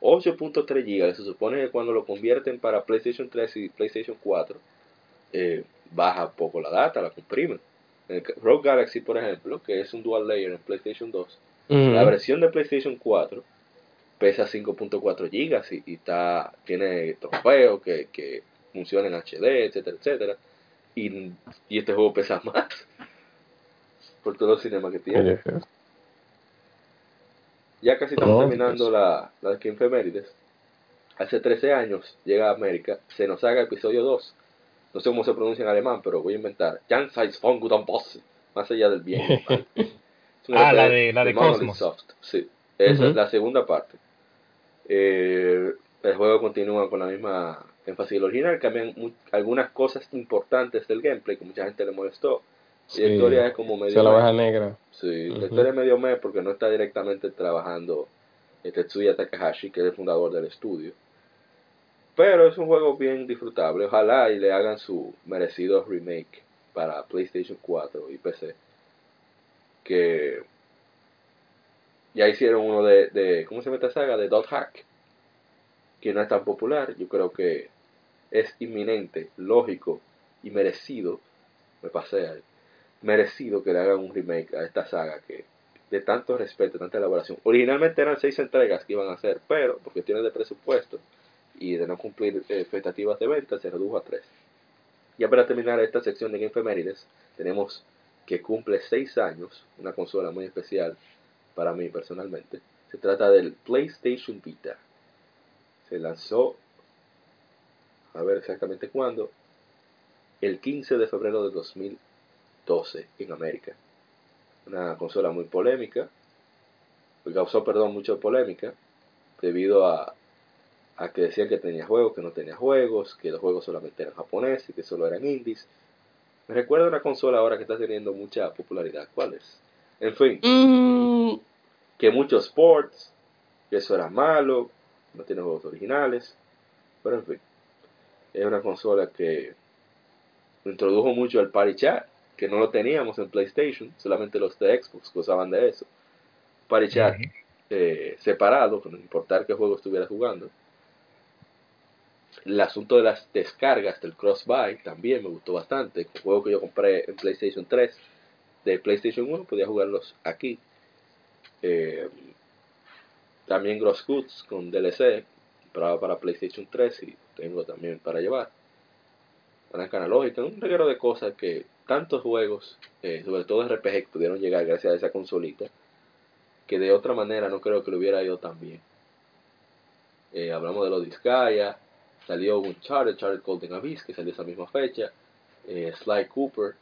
8.3 GB. Se supone que cuando lo convierten para PlayStation 3 y PlayStation 4, eh, baja poco la data, la comprimen. Rogue Galaxy, por ejemplo, que es un dual layer en PlayStation 2, la versión de PlayStation 4 pesa 5.4 gigas y, está, tiene trofeos que, que funcionan en HD, etcétera, etcétera. Y, y este juego pesa *laughs* más por todo el cinema que tiene. Ya casi estamos terminando la, la de Efemérides. Hace 13 años llega a América, se nos haga episodio 2. No sé cómo se pronuncia en alemán, pero voy a inventar. Jan von Boss, más allá del bien. *laughs* ah, la de, la de, Cosmos. Sí, esa es la segunda parte. Eh, el juego continúa con la misma énfasis del original, cambian algunas cosas importantes del gameplay que mucha gente le molestó. la historia es como medio. la negra. Sí, la historia es medio mes porque no está directamente trabajando Tetsuya Takahashi, que es el fundador del estudio. Pero es un juego bien disfrutable. Ojalá y le hagan su merecido remake para PlayStation 4 y PC. Que ya hicieron uno de, de ¿cómo se llama esta saga? De Dot Hack, que no es tan popular. Yo creo que es inminente, lógico y merecido, me pasé ahí, merecido que le hagan un remake a esta saga que de tanto respeto, tanta elaboración. Originalmente eran seis entregas que iban a hacer, pero por cuestiones de presupuesto y de no cumplir eh, expectativas de venta, se redujo a tres. Ya para terminar esta sección de Game tenemos que cumple seis años, una consola muy especial para mí personalmente. Se trata del PlayStation Vita. Se lanzó, a ver exactamente cuándo, el 15 de febrero de 2012 en América. Una consola muy polémica, causó, perdón, mucha polémica, debido a, a que decían que tenía juegos, que no tenía juegos, que los juegos solamente eran japoneses, que solo eran indies. Me recuerda una consola ahora que está teniendo mucha popularidad. ¿Cuál es? En fin. Mm. Que muchos sports, que eso era malo, no tiene juegos originales. Pero en fin. Es una consola que introdujo mucho el party chat, que no lo teníamos en PlayStation, solamente los de Xbox gozaban de eso. party chat eh, separado, sin importar qué juego estuvieras jugando. El asunto de las descargas del cross-buy también me gustó bastante. El juego que yo compré en PlayStation 3 de PlayStation 1 podía jugarlos aquí. Eh, también Gross Goods con DLC, para PlayStation 3 y tengo también para llevar. Palanca analógica, un reguero de cosas que tantos juegos, eh, sobre todo RPG, pudieron llegar gracias a esa consolita, que de otra manera no creo que lo hubiera ido tan bien. Eh, hablamos de los Disgaea, salió Uncharted, Uncharted Golden Abyss, que salió esa misma fecha, Sly Cooper,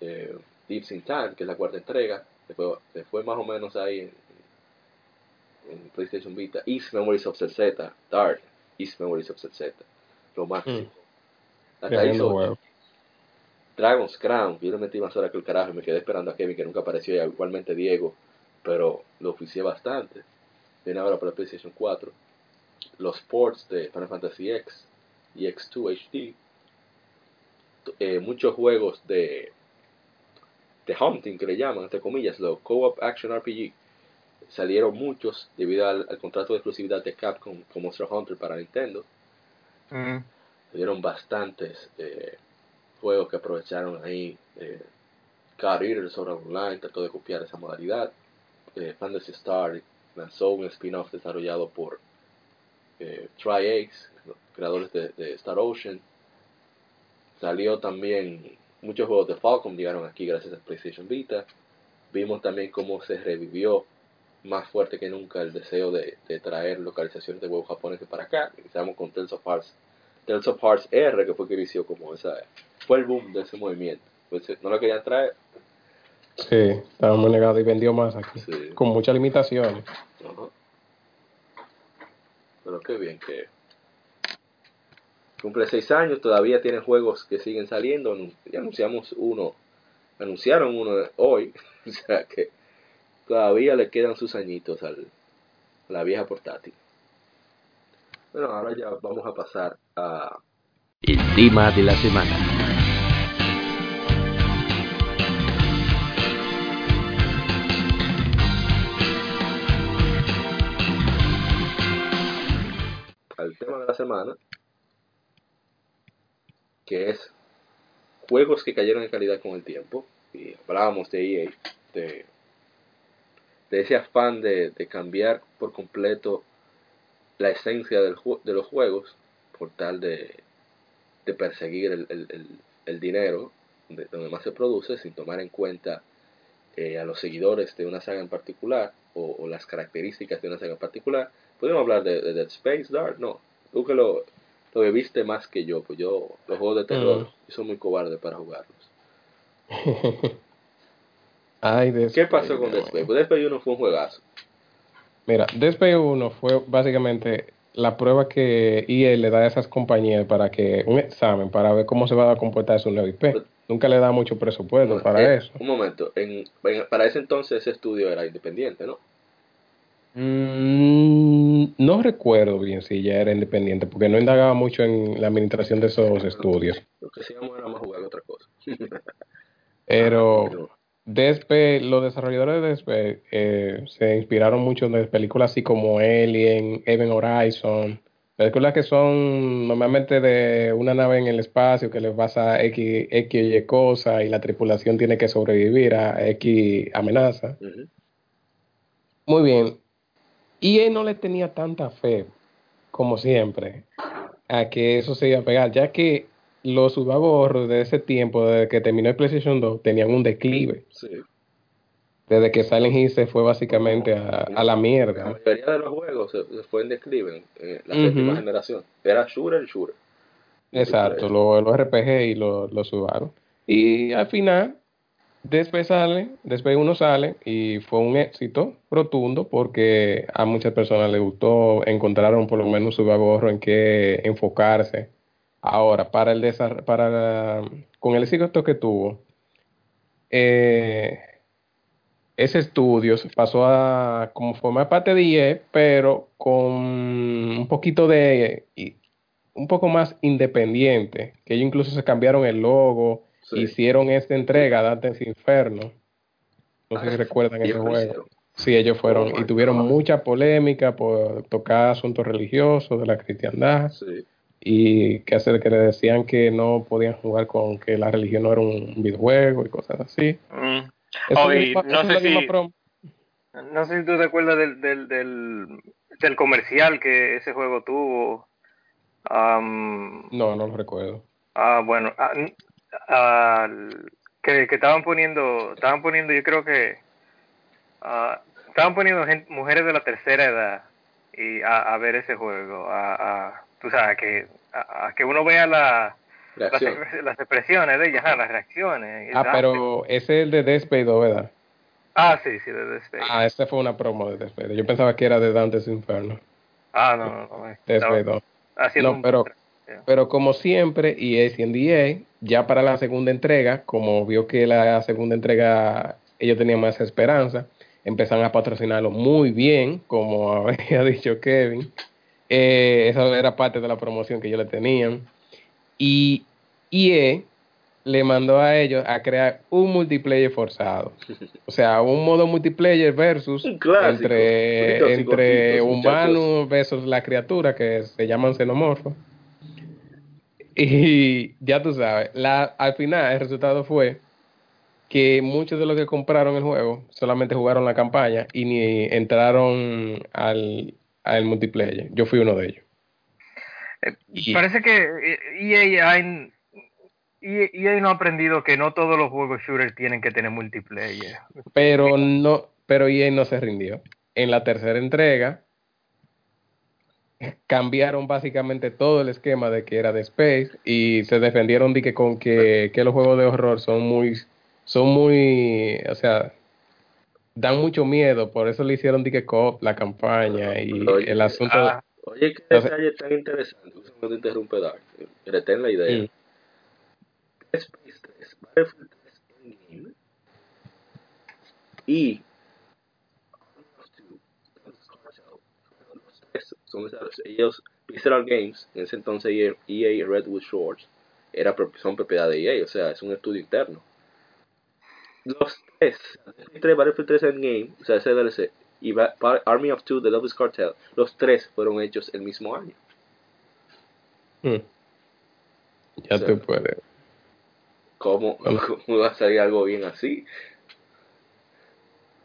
Deep in Time, que es la cuarta entrega, se fue, más o menos ahí en, PlayStation Vita, East Memories of Z, Dark, East Memories of Z, lo máximo. Mm. Hasta ahí Dragon's Crown, yo le metí más hora que el carajo y me quedé esperando a Kevin que nunca apareció, igualmente Diego, pero lo oficié bastante. Viene ahora para PlayStation 4. Los ports de Final Fantasy X y X2 HD. Eh, muchos juegos de, de hunting que le llaman, entre comillas, los Co-op Action RPG. Salieron muchos debido al, contrato de exclusividad de Capcom con Monster Hunter para Nintendo. Mm. Salieron bastantes eh, juegos que aprovecharon ahí. Eh, God Eater, Online, trató de copiar esa modalidad. Eh, Fantasy Star lanzó un spin-off desarrollado por eh, Tri-Ace, creadores de, Star Ocean. Salió también muchos juegos de Falcom llegaron aquí gracias a PlayStation Vita. Vimos también cómo se revivió más fuerte que nunca el deseo de, traer localizaciones de juegos japoneses para acá. Iniciamos con Tales of Hearts, Tales of Hearts R, que fue que inició como esa, fue el boom de ese movimiento. Pues, no lo querían traer, Sí, estaba muy negado y vendió más aquí, con muchas limitaciones. Pero qué bien que cumple seis años, todavía tiene juegos que siguen saliendo. Ya anunciamos uno, anunciaron uno hoy, *laughs* o sea que todavía le quedan sus añitos al, a la vieja portátil. Bueno, ahora ya vamos a pasar a... El tema de la semana. al tema de la semana, que es juegos que cayeron en calidad con el tiempo. Y hablábamos de EA, de, de ese afán de, cambiar por completo la esencia del, de los juegos por tal de, de perseguir el, dinero de donde más se produce sin tomar en cuenta eh, a los seguidores de una saga en particular o, las características de una saga en particular Podemos hablar de, Dead Space, Dark, no. Tú que lo, viviste más que yo, pues yo, los juegos de terror, mm. soy muy cobarde para jugarlos. *laughs* Ay, ¿Qué pasó con Dead Space? Pues Dead Space 1 fue un juegazo. Mira, Dead Space 1 fue básicamente la prueba que EA le da a esas compañías para que un examen para ver cómo se va a comportar su nuevo IP. Pues, Nunca le da mucho presupuesto para eh, eso. Un momento, en, para ese entonces ese estudio era independiente, ¿no? Mm, no recuerdo bien si ya era independiente, porque no indagaba mucho en la administración de esos *laughs* estudios. Lo que hacíamos era más jugar otra cosa. *laughs* Pero *laughs* después, los desarrolladores de Despe eh, se inspiraron mucho en películas así como Alien, Event Horizon, películas que son normalmente de una nave en el espacio que le pasa X, X y Y cosa y la tripulación tiene que sobrevivir a X amenaza. Muy bien, y él no le tenía tanta fe, como siempre, a que eso se iba a pegar, ya que los subahorros de ese tiempo, desde que terminó el PlayStation 2, tenían un declive. Sí. Desde que Silent Hill se fue básicamente a, la mierda. La mayoría de los juegos se, fue en declive en la séptima generación. Era shooter, shooter. Exacto, los RPG y los lo Subaru. Y al final, Después sale, después uno sale y fue un éxito rotundo porque a muchas personas les gustó, encontraron por lo menos su ahorro en qué enfocarse. Ahora, para el para con el éxito que tuvo, eh, ese estudio pasó a como formar parte de IE, pero con un poquito de un poco más independiente, que ellos incluso se cambiaron el logo, hicieron esta entrega, Dante's Inferno. No sé si ah, recuerdan ese juego. Sí, ellos fueron y tuvieron mucha polémica por tocar asuntos religiosos de la cristiandad. Sí. Y que hacer que le decían que no podían jugar con que la religión no era un videojuego y cosas así. Mm. no, sé si, no sé si tú te acuerdas del, del, del, comercial que ese juego tuvo. no, no lo recuerdo. Ah, bueno, ah, que, que estaban poniendo, estaban poniendo, yo creo que uh, estaban poniendo mujeres de la tercera edad y a, ver ese juego, a, a tú sabes, que, a, que uno vea la, las, expresiones de ellas, las reacciones. Ah, pero ese es el de Despedo, ¿verdad? Ah, sí, sí, de Despedo. Ah, ese fue una promo de Despedo. Yo pensaba que era de Dante's Inferno. Ah, no, no, no. Despedo. No, pero, pero como siempre, y es NDA, ya para la segunda entrega, como vio que la segunda entrega ellos tenían más esperanza, empezaron a patrocinarlo muy bien, como *laughs* había dicho Kevin. Eh, eso era parte de la promoción que ellos le tenían. Y EA le mandó a ellos a crear un multiplayer forzado. O sea, un modo multiplayer versus entre, entre humanos versus la criatura que se llaman xenomorfos. Y ya tú sabes, la, al final el resultado fue que muchos de los que compraron el juego solamente jugaron la campaña y ni entraron al, al multiplayer. Yo fui uno de ellos. Eh, parece que EA, EA, EA, no ha aprendido que no todos los juegos shooter tienen que tener multiplayer. Pero no, pero EA no se rindió. En la tercera entrega cambiaron básicamente todo el esquema de que era de Space y se defendieron de que con que, que los juegos de horror son muy son muy, o sea, dan mucho miedo, por eso le hicieron Dique Cop la campaña y el asunto. Ah, oye, qué detalle tan interesante, no te interrumpe Dark, retén la idea. Sí. Space 3, Battlefield 3 Endgame y son ellos Visceral Games, en ese entonces EA Redwood Shores, era, son propiedad de EA, o sea, es un estudio interno los tres, Battlefield 3 Endgame, o sea, ese DLC, y Army of Two, The Loveless Cartel, los tres fueron hechos el mismo año. Hmm. Ya te puede. ¿cómo, *laughs* ¿Cómo va a salir algo bien así?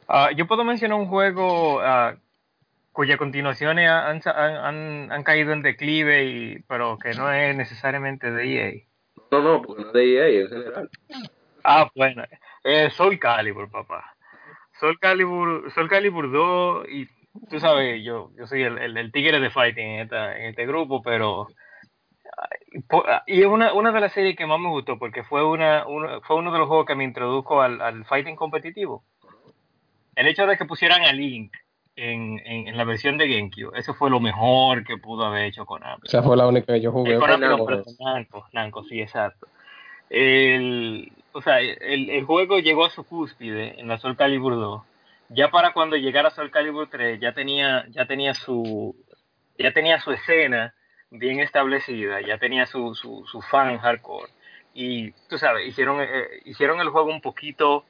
Uh, yo puedo mencionar un juego uh, cuya continuaciones han, han, han, caído en declive, y, pero que no es necesariamente de EA. No, no, porque no es de EA en general. Ah, bueno. Eh, Soul Calibur, papá. Soul Calibur, Soul Calibur 2 y tú sabes, yo, yo soy el, el, tigre de fighting en, esta, en este grupo, pero y es una, una de las series que más me gustó porque fue una, fue uno de los juegos que me introdujo al, al fighting competitivo. El hecho de que pusieran a Link en, en, la versión de GameCube, eso fue lo mejor que pudo haber hecho Konami. Esa fue la única que yo jugué. Con Namco, Namco, sí, exacto. El, o sea, el, el, juego llegó a su cúspide en la Soul Calibur 2. Ya para cuando llegara a Soul Calibur 3 ya tenía, ya tenía su ya tenía su escena bien establecida, ya tenía su, su, su fan hardcore. Y tú sabes, hicieron, eh, hicieron el juego un poquito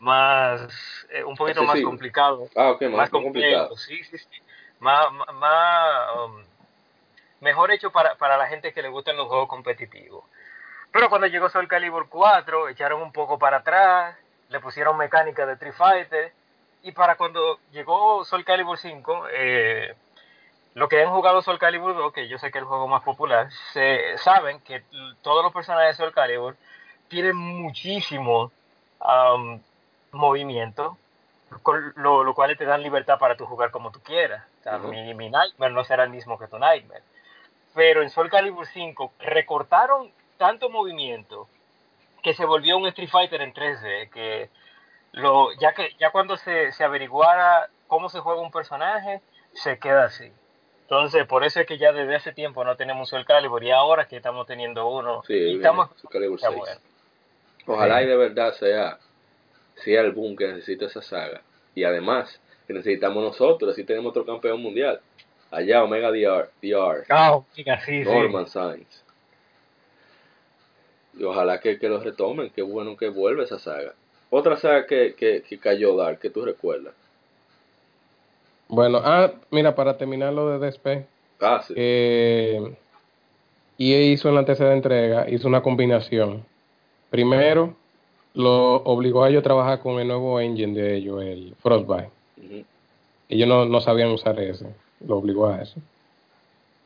más eh, un poquito más complicado. Ah, más, complicado. Sí, sí, sí. Más, más um, mejor hecho para, para la gente que le gustan los juegos competitivos. Pero cuando llegó Soul Calibur 4, echaron un poco para atrás, le pusieron mecánica de Street Fighter. Y para cuando llegó Soul Calibur 5, eh, lo que han jugado Soul Calibur 2, que yo sé que es el juego más popular, se, saben que todos los personajes de Soul Calibur tienen muchísimo movimiento, lo, lo, cual te dan libertad para tú jugar como tú quieras. O sea, mi, mi Nightmare no será el mismo que tu Nightmare. Pero en Soul Calibur 5 recortaron tanto movimiento que se volvió un Street Fighter en 3D, que lo, ya que ya cuando se, se averiguara cómo se juega un personaje, se queda así. Entonces, por eso es que ya desde hace tiempo no tenemos el Calibur y ahora que estamos teniendo uno, sí, estamos Ojalá y de verdad sea, sea el boom que necesita esa saga. Y además, que necesitamos nosotros, así tenemos otro campeón mundial. Allá, Omega DR. DR. Ah, sí, Norman Sainz. Y ojalá que, que lo retomen, qué bueno que vuelva esa saga. Otra saga que, que, que cayó Dark, que tú recuerdas. Bueno, ah, mira, para terminar lo de DSP. Ah, sí. Eh, EA hizo en la tercera entrega, hizo una combinación. Primero, lo obligó a ellos a trabajar con el nuevo engine de ellos, el Frostbite. Ellos no, no, sabían usar ese, lo obligó a eso.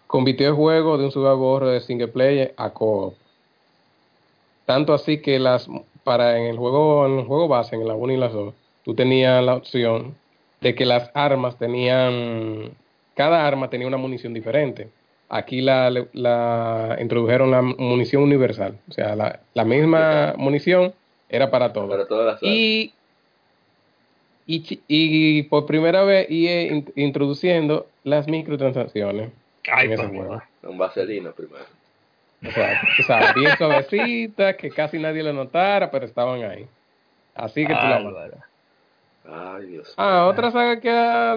Convirtió el juego de un jugador de single player a co-op. Tanto así que las para en el juego en el juego base, en la 1 y la 2, tú tenías la opción de que las armas tenían cada arma tenía una munición diferente. Aquí la, la introdujeron la munición universal, o sea, la, la misma munición era para todo. Para todas las y, y, y, por primera vez IE introduciendo las microtransacciones Ay, en ese juego. Un vaselina primero. O sea, o sea, bien suavecita, que casi nadie lo notara, pero estaban ahí. Así que tú la Ay, Dios Ah, otra saga que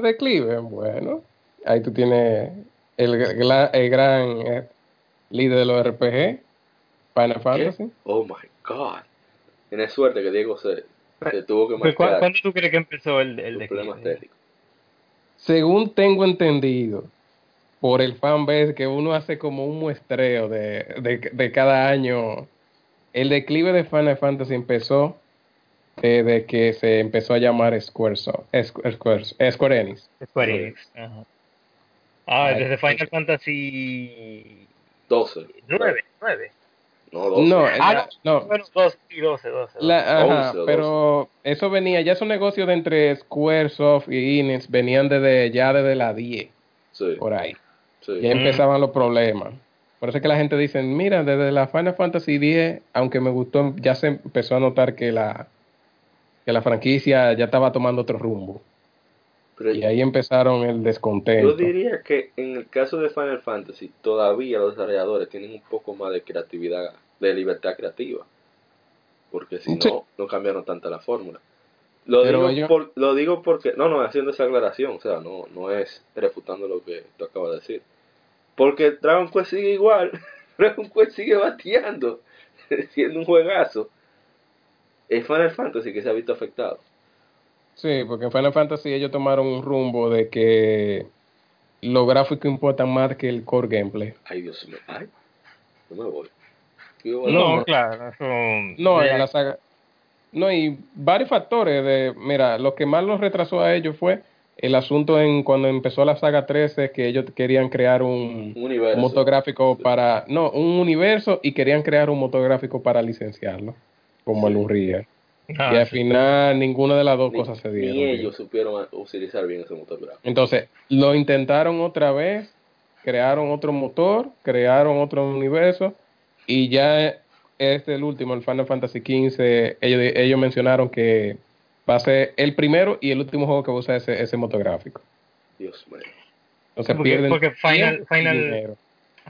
declive. Bueno, ahí tú tienes el, el, gran eh, líder de los RPG, Final Fantasy. Oh my god. Tienes suerte que Diego se, se tuvo que marcar. ¿Cuándo tú crees que empezó el, el declive? Según tengo entendido, por el fanbase que uno hace como un muestreo de, de, de cada año. El declive de Final Fantasy empezó desde que se empezó a llamar Square, Square, Square Enix. Square Enix. Ah, desde Final Fantasy 12. 9, 9. No, 12. No, ah, no, Bueno, 12, 12, 12. La, ajá, 11, pero eso venía, ya esos negocios de entre Squaresoft y Enix venían desde ya desde la 10. Sí. Por ahí. Sí. Ya empezaban los problemas. Por eso es que la gente dice, mira, desde la Final Fantasy 10, aunque me gustó, ya se empezó a notar que la que la franquicia ya estaba tomando otro rumbo. Pero y ahí empezaron el descontento. Yo diría que en el caso de Final Fantasy, todavía los desarrolladores tienen un poco más de creatividad, de libertad creativa. Porque si sí. no, no cambiaron tanta la fórmula. Lo digo, yo... por, lo digo porque, no, no, haciendo esa aclaración, o sea, no, no es refutando lo que tú acabas de decir. Porque Dragon Quest sigue igual, *laughs* Dragon Quest sigue bateando, *laughs* siendo un juegazo es Final Fantasy que se ha visto afectado. Sí, porque en Final Fantasy ellos tomaron un rumbo de que los gráficos importan más que el core gameplay. Ay, Dios mío. Ay, no me voy. No, claro. No, en la saga. No, y varios factores. de Mira, lo que más los retrasó a ellos fue el asunto en cuando empezó la saga 13, que ellos querían crear un, un, universo. un motográfico para. No, un universo y querían crear un motográfico para licenciarlo como el Unreal. Ah, y al sí. final ninguna de las dos ni, cosas se dieron. Ni ellos supieron utilizar bien ese motor gráfico. Entonces, lo intentaron otra vez, crearon otro motor, crearon otro universo y ya este el último, el Final Fantasy XV, ellos, ellos mencionaron que va a ser el primero y el último juego que va a usar ese, ese motor gráfico. Dios mío. Entonces porque, pierden porque Final, Final,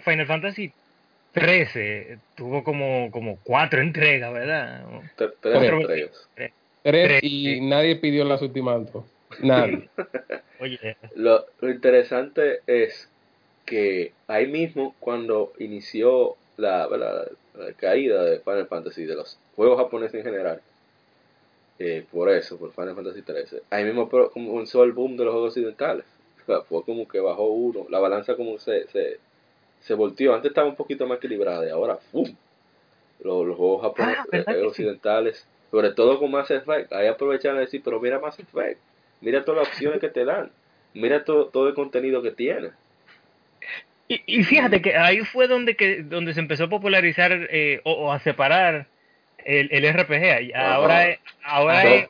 Final Fantasy 13 tuvo como, como cuatro entregas, ¿verdad? Tres, tres entregas. Tres, tres, y nadie pidió las últimas dos. Nadie. *laughs* Oye. Lo, lo, interesante es que ahí mismo, cuando inició la, la, la, caída de Final Fantasy, de los juegos japoneses en general, eh, por eso, por Final Fantasy 13, ahí mismo comenzó el boom de los juegos occidentales. O sea, fue como que bajó uno, la balanza como se, se se volteó. Antes estaba un poquito más equilibrada y ahora, ¡fum! Los, los juegos japoneses, ah, eh, occidentales, sí? sobre todo con Mass Effect, ahí aprovechan a decir, pero mira Mass Effect, mira todas las opciones que te dan, mira todo, todo el contenido que tiene. Y, y, fíjate que ahí fue donde que donde se empezó a popularizar eh, o, o, a separar el, el RPG. Ahora, es, ahora es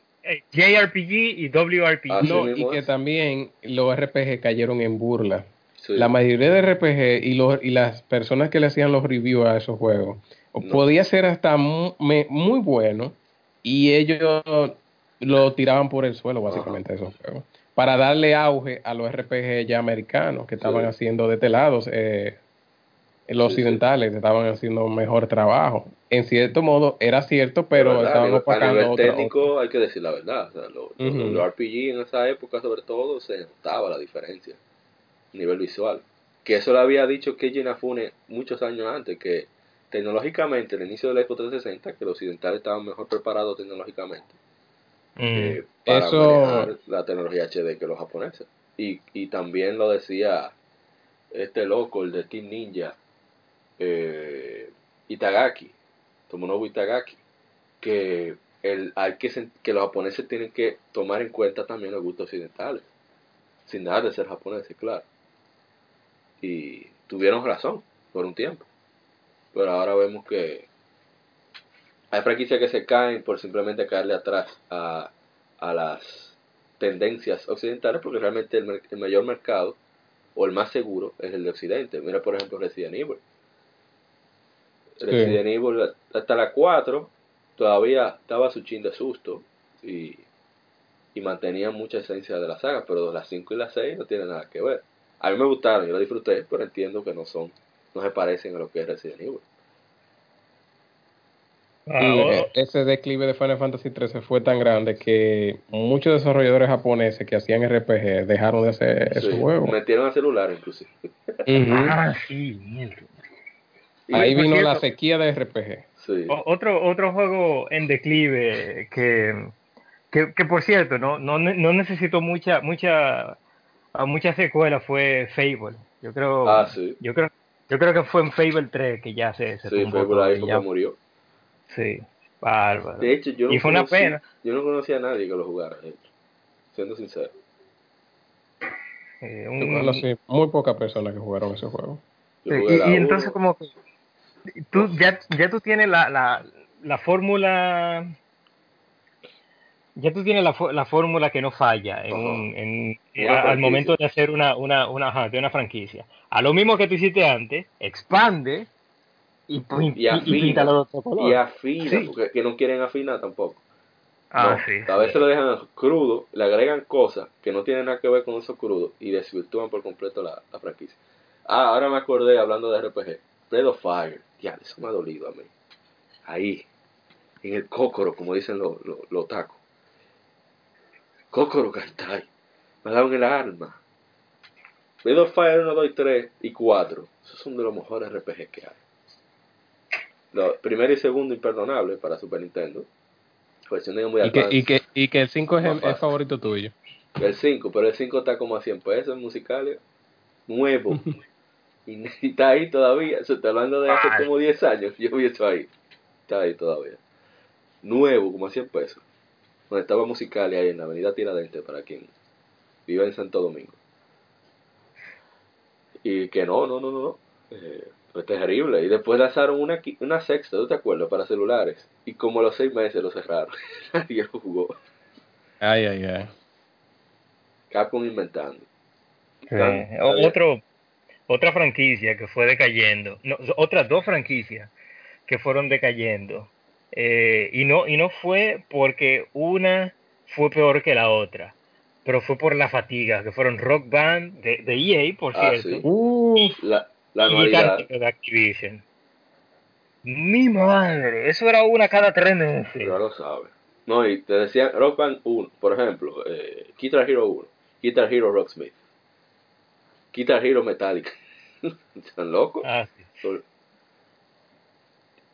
JRPG y WRPG. Ah, no, y que también los RPG cayeron en burla. Sí. La mayoría de RPG y, los, y las personas que le hacían los reviews a esos juegos no. podía ser hasta muy, muy, bueno y ellos lo tiraban por el suelo básicamente Ajá. esos juegos para darle auge a los RPG ya americanos que estaban sí. haciendo de este lado eh, los sí, occidentales estaban haciendo un mejor trabajo en cierto modo era cierto pero verdad, estaban opacando a nivel técnico hay que decir la verdad o sea, lo, uh -huh. los RPG en esa época sobre todo se notaba la diferencia nivel visual. Que eso lo había dicho Keiji Inafune muchos años antes, que tecnológicamente, el inicio del Expo 360, que los occidentales estaban mejor preparados tecnológicamente eh, para eso... manejar la tecnología HD que los japoneses. y, y también lo decía este loco, el de Team Ninja, eh, Itagaki, Tomonobu Itagaki, que, el, hay que, que los japoneses tienen que tomar en cuenta también los gustos occidentales, sin nada de ser japoneses, claro. Y tuvieron razón por un tiempo, pero ahora vemos que hay franquicias que se caen por simplemente caerle atrás a, a las tendencias occidentales porque realmente el, el, mayor mercado o el más seguro es el de Occidente. Mira, por ejemplo, Resident Evil. Resident Evil hasta la 4 todavía estaba su chin de susto y, y mantenía mucha esencia de la saga, pero las 5 y las 6 no tienen nada que ver. A mí me gustaron, yo lo disfruté, pero entiendo que no son, no se parecen a lo que es Resident Evil. Ah, e, ese declive de Final Fantasy XIII fue tan grande que muchos desarrolladores japoneses que hacían RPG dejaron de hacer ese juego. Metieron a celular inclusive. Ah, sí, Ahí vino la sequía de RPG. Otro, otro juego en declive que, que, por cierto no, no, no necesitó mucha, mucha, mucha secuela fue Fable. Yo creo, ah, sí. yo creo, yo creo que fue en Fable 3 que ya se, se sí, Fable ahí ya murió. Sí, bárbaro. De hecho, yo no y fue una pena. Yo no conocía a nadie que lo jugara, siendo sincero. Eh, un, muy pocas personas que jugaron ese juego. Sí, y, y entonces como que tú ya, ya tú tienes la, la, la fórmula ya tú tienes la, la fórmula que no falla en, en, al momento de hacer una, una, una, de una franquicia. A lo mismo que tú hiciste antes, expande y, y, afina, y, afina, porque que no quieren afinar tampoco. Ah, sí, a veces lo dejan crudo, le agregan cosas que no tienen nada que ver con eso crudo y desvirtúan por completo la, la franquicia. Ah, ahora me acordé hablando de RPG. Breath of Fire. Ya, eso me ha dolido a mí. Ahí, en el cócoro, como dicen los lo, tacos. Cócoro cantai. Me ha dado en el alma. Breath of Fire 1, 2, 3 y 4. Esos son de los mejores RPG que hay. Primero y segundo imperdonable para Super Nintendo. De muy y, que, y, que, y que el 5 es el favorito tuyo. El 5, pero el 5 está como a 100 pesos musicales. Nuevo. *laughs* Y, está ahí todavía. Se está hablando de hace como 10 años. Yo vi eso ahí. Está ahí todavía. Nuevo, como a 100 pesos. Donde estaba musical ahí en la avenida Tiradentes para quien vive en Santo Domingo. Y que no, no, no, no. Eh, fue terrible. Y después lanzaron una, una sexta, ¿tú te acuerdas? Para celulares. Y como a los 6 meses lo cerraron. *laughs* Nadie lo jugó. Ay, ay, ay. Capcom inventando. Otro, otra franquicia que fue decayendo, no, otras dos franquicias que fueron decayendo. Eh, y, no, y no fue porque una fue peor que la otra, pero fue por la fatiga, que fueron Rock Band de, de EA, por ah, cierto. Sí. la, la de Activision. Mi madre, eso era una cada tres meses. Ya lo sabes. No, y te decían Rock Band 1, por ejemplo, eh, Guitar Hero 1, Guitar Hero Rocksmith. Guitar Hero Metallic. *laughs* Están locos. Ah,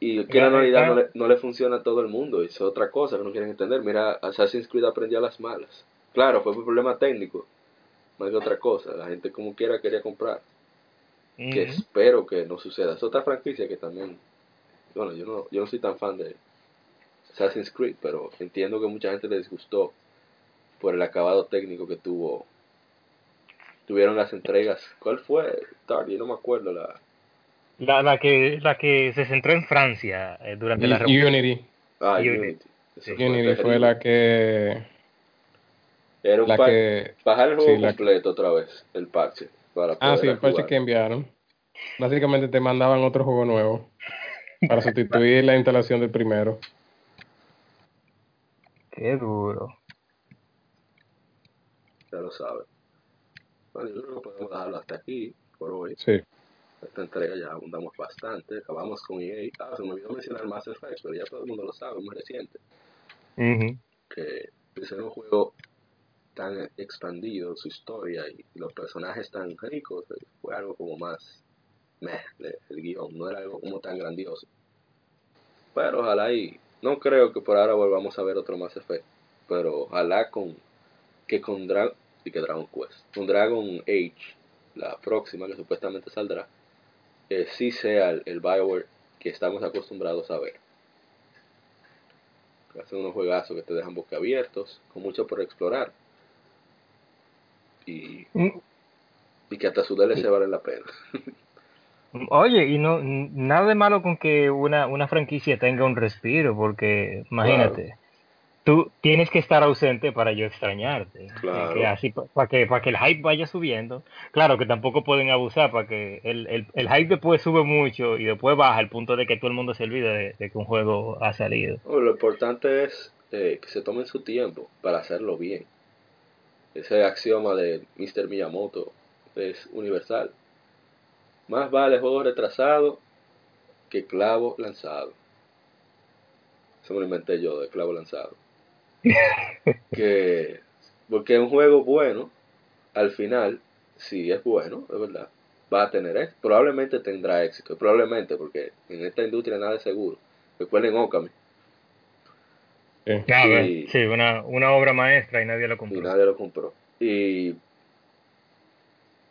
y que la realidad no le, funciona a todo el mundo. Es otra cosa que no quieren entender. Mira, Assassin's Creed aprendió a las malas. Claro, fue un problema técnico. Más que otra cosa. La gente como quiera quería comprar. Que espero que no suceda. Es otra franquicia que también... Bueno, yo no, yo no soy tan fan de Assassin's Creed, pero entiendo que mucha gente le disgustó por el acabado técnico que tuvo tuvieron las entregas. ¿Cuál fue? Yo no me acuerdo la... La, la, que, la que se centró en Francia eh, durante la revolución. Unity. Ah, Unity. Unity, fue, la que... Era un la que, bajar el juego completo otra vez, el parche. Para ah, sí, el parche que enviaron. Básicamente te mandaban otro juego nuevo para sustituir la instalación del primero. Qué duro. Ya lo sabes. Bueno, yo creo que podemos dejarlo hasta aquí por hoy. Sí. Esta entrega ya abundamos bastante. Acabamos con EA. Ah, se me olvidó mencionar Mass Effect, pero ya todo el mundo lo sabe, muy reciente. Que es un juego tan expandido, su historia y los personajes tan ricos, eh, fue algo como más meh, el guion, no era algo como tan grandioso. Pero ojalá y no creo que por ahora volvamos a ver otro Mass Effect, pero ojalá con que con y que Dragon Quest. Un Dragon Age, la próxima que supuestamente saldrá, eh, sí sea el, el Bioware que estamos acostumbrados a ver. Hacen unos juegazos que te dejan abiertos con mucho por explorar. Y, mm. y que hasta su DLC vale la pena. *laughs* Oye, y no nada de malo con que una, una franquicia tenga un respiro, porque imagínate, tú tienes que estar ausente para yo extrañarte. Claro. así para que para que el hype vaya subiendo. Claro que tampoco pueden abusar para que el, el, el hype después sube mucho y después baja al punto de que todo el mundo se olvide de, que un juego ha salido. lo importante es eh, que se tomen su tiempo para hacerlo bien. Ese axioma de Mr. Miyamoto es universal más vale juego retrasado que clavo lanzado. Eso me lo inventé yo, de clavo lanzado. *laughs* que, porque un juego bueno, al final, si es bueno, es verdad, va a tener éxito. Probablemente tendrá éxito, probablemente, porque en esta industria nada es seguro. Recuerden Okami. Sí, sí una, una obra maestra y nadie lo compró. Y nadie lo compró. Y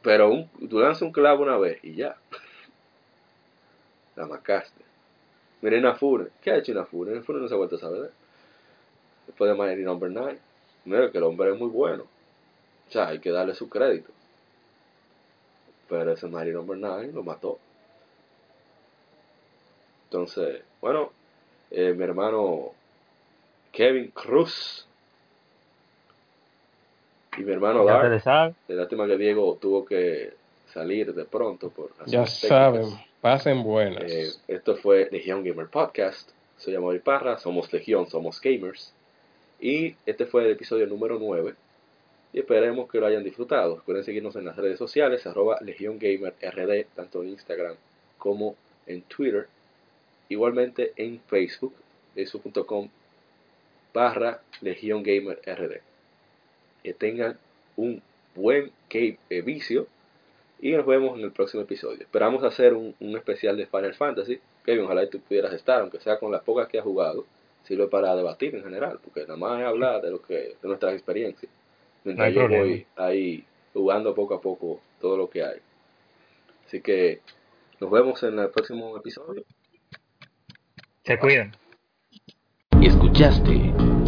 pero un, tú lanzas un clavo una vez y ya. La marcaste. Miren Inafune. ¿Qué ha hecho Inafune? Inafune no se ha vuelto a saber. Después de Mighty Number 9. Mira que el hombre es muy bueno. O sea, hay que darle su crédito. Pero ese Mighty Number 9 lo mató. Entonces, bueno, eh, mi hermano Kevin Cruz y mi hermano Dark. De lástima que Diego tuvo que salir de pronto por Ya saben, pasen buenas. Eh, esto fue Legion Gamer Podcast. Soy Amor Parra, somos Legión, somos gamers. Y este fue el episodio número 9. Y esperemos que lo hayan disfrutado. Recuerden seguirnos en las redes sociales, arroba Legion Gamer RD, tanto en Instagram como en Twitter. Igualmente en Facebook, facebook.com barra Legion Gamer RD que tengan un buen Cape eh, vicio y nos vemos en el próximo episodio. Esperamos hacer un, especial de Final Fantasy. Kevin, ojalá tú pudieras estar, aunque sea con las pocas que has jugado, sirve para debatir en general, porque nada más es hablar de lo que de nuestras experiencias. Mientras yo voy ahí jugando poco a poco todo lo que hay. Así que nos vemos en el próximo episodio. Se cuidan. Escuchaste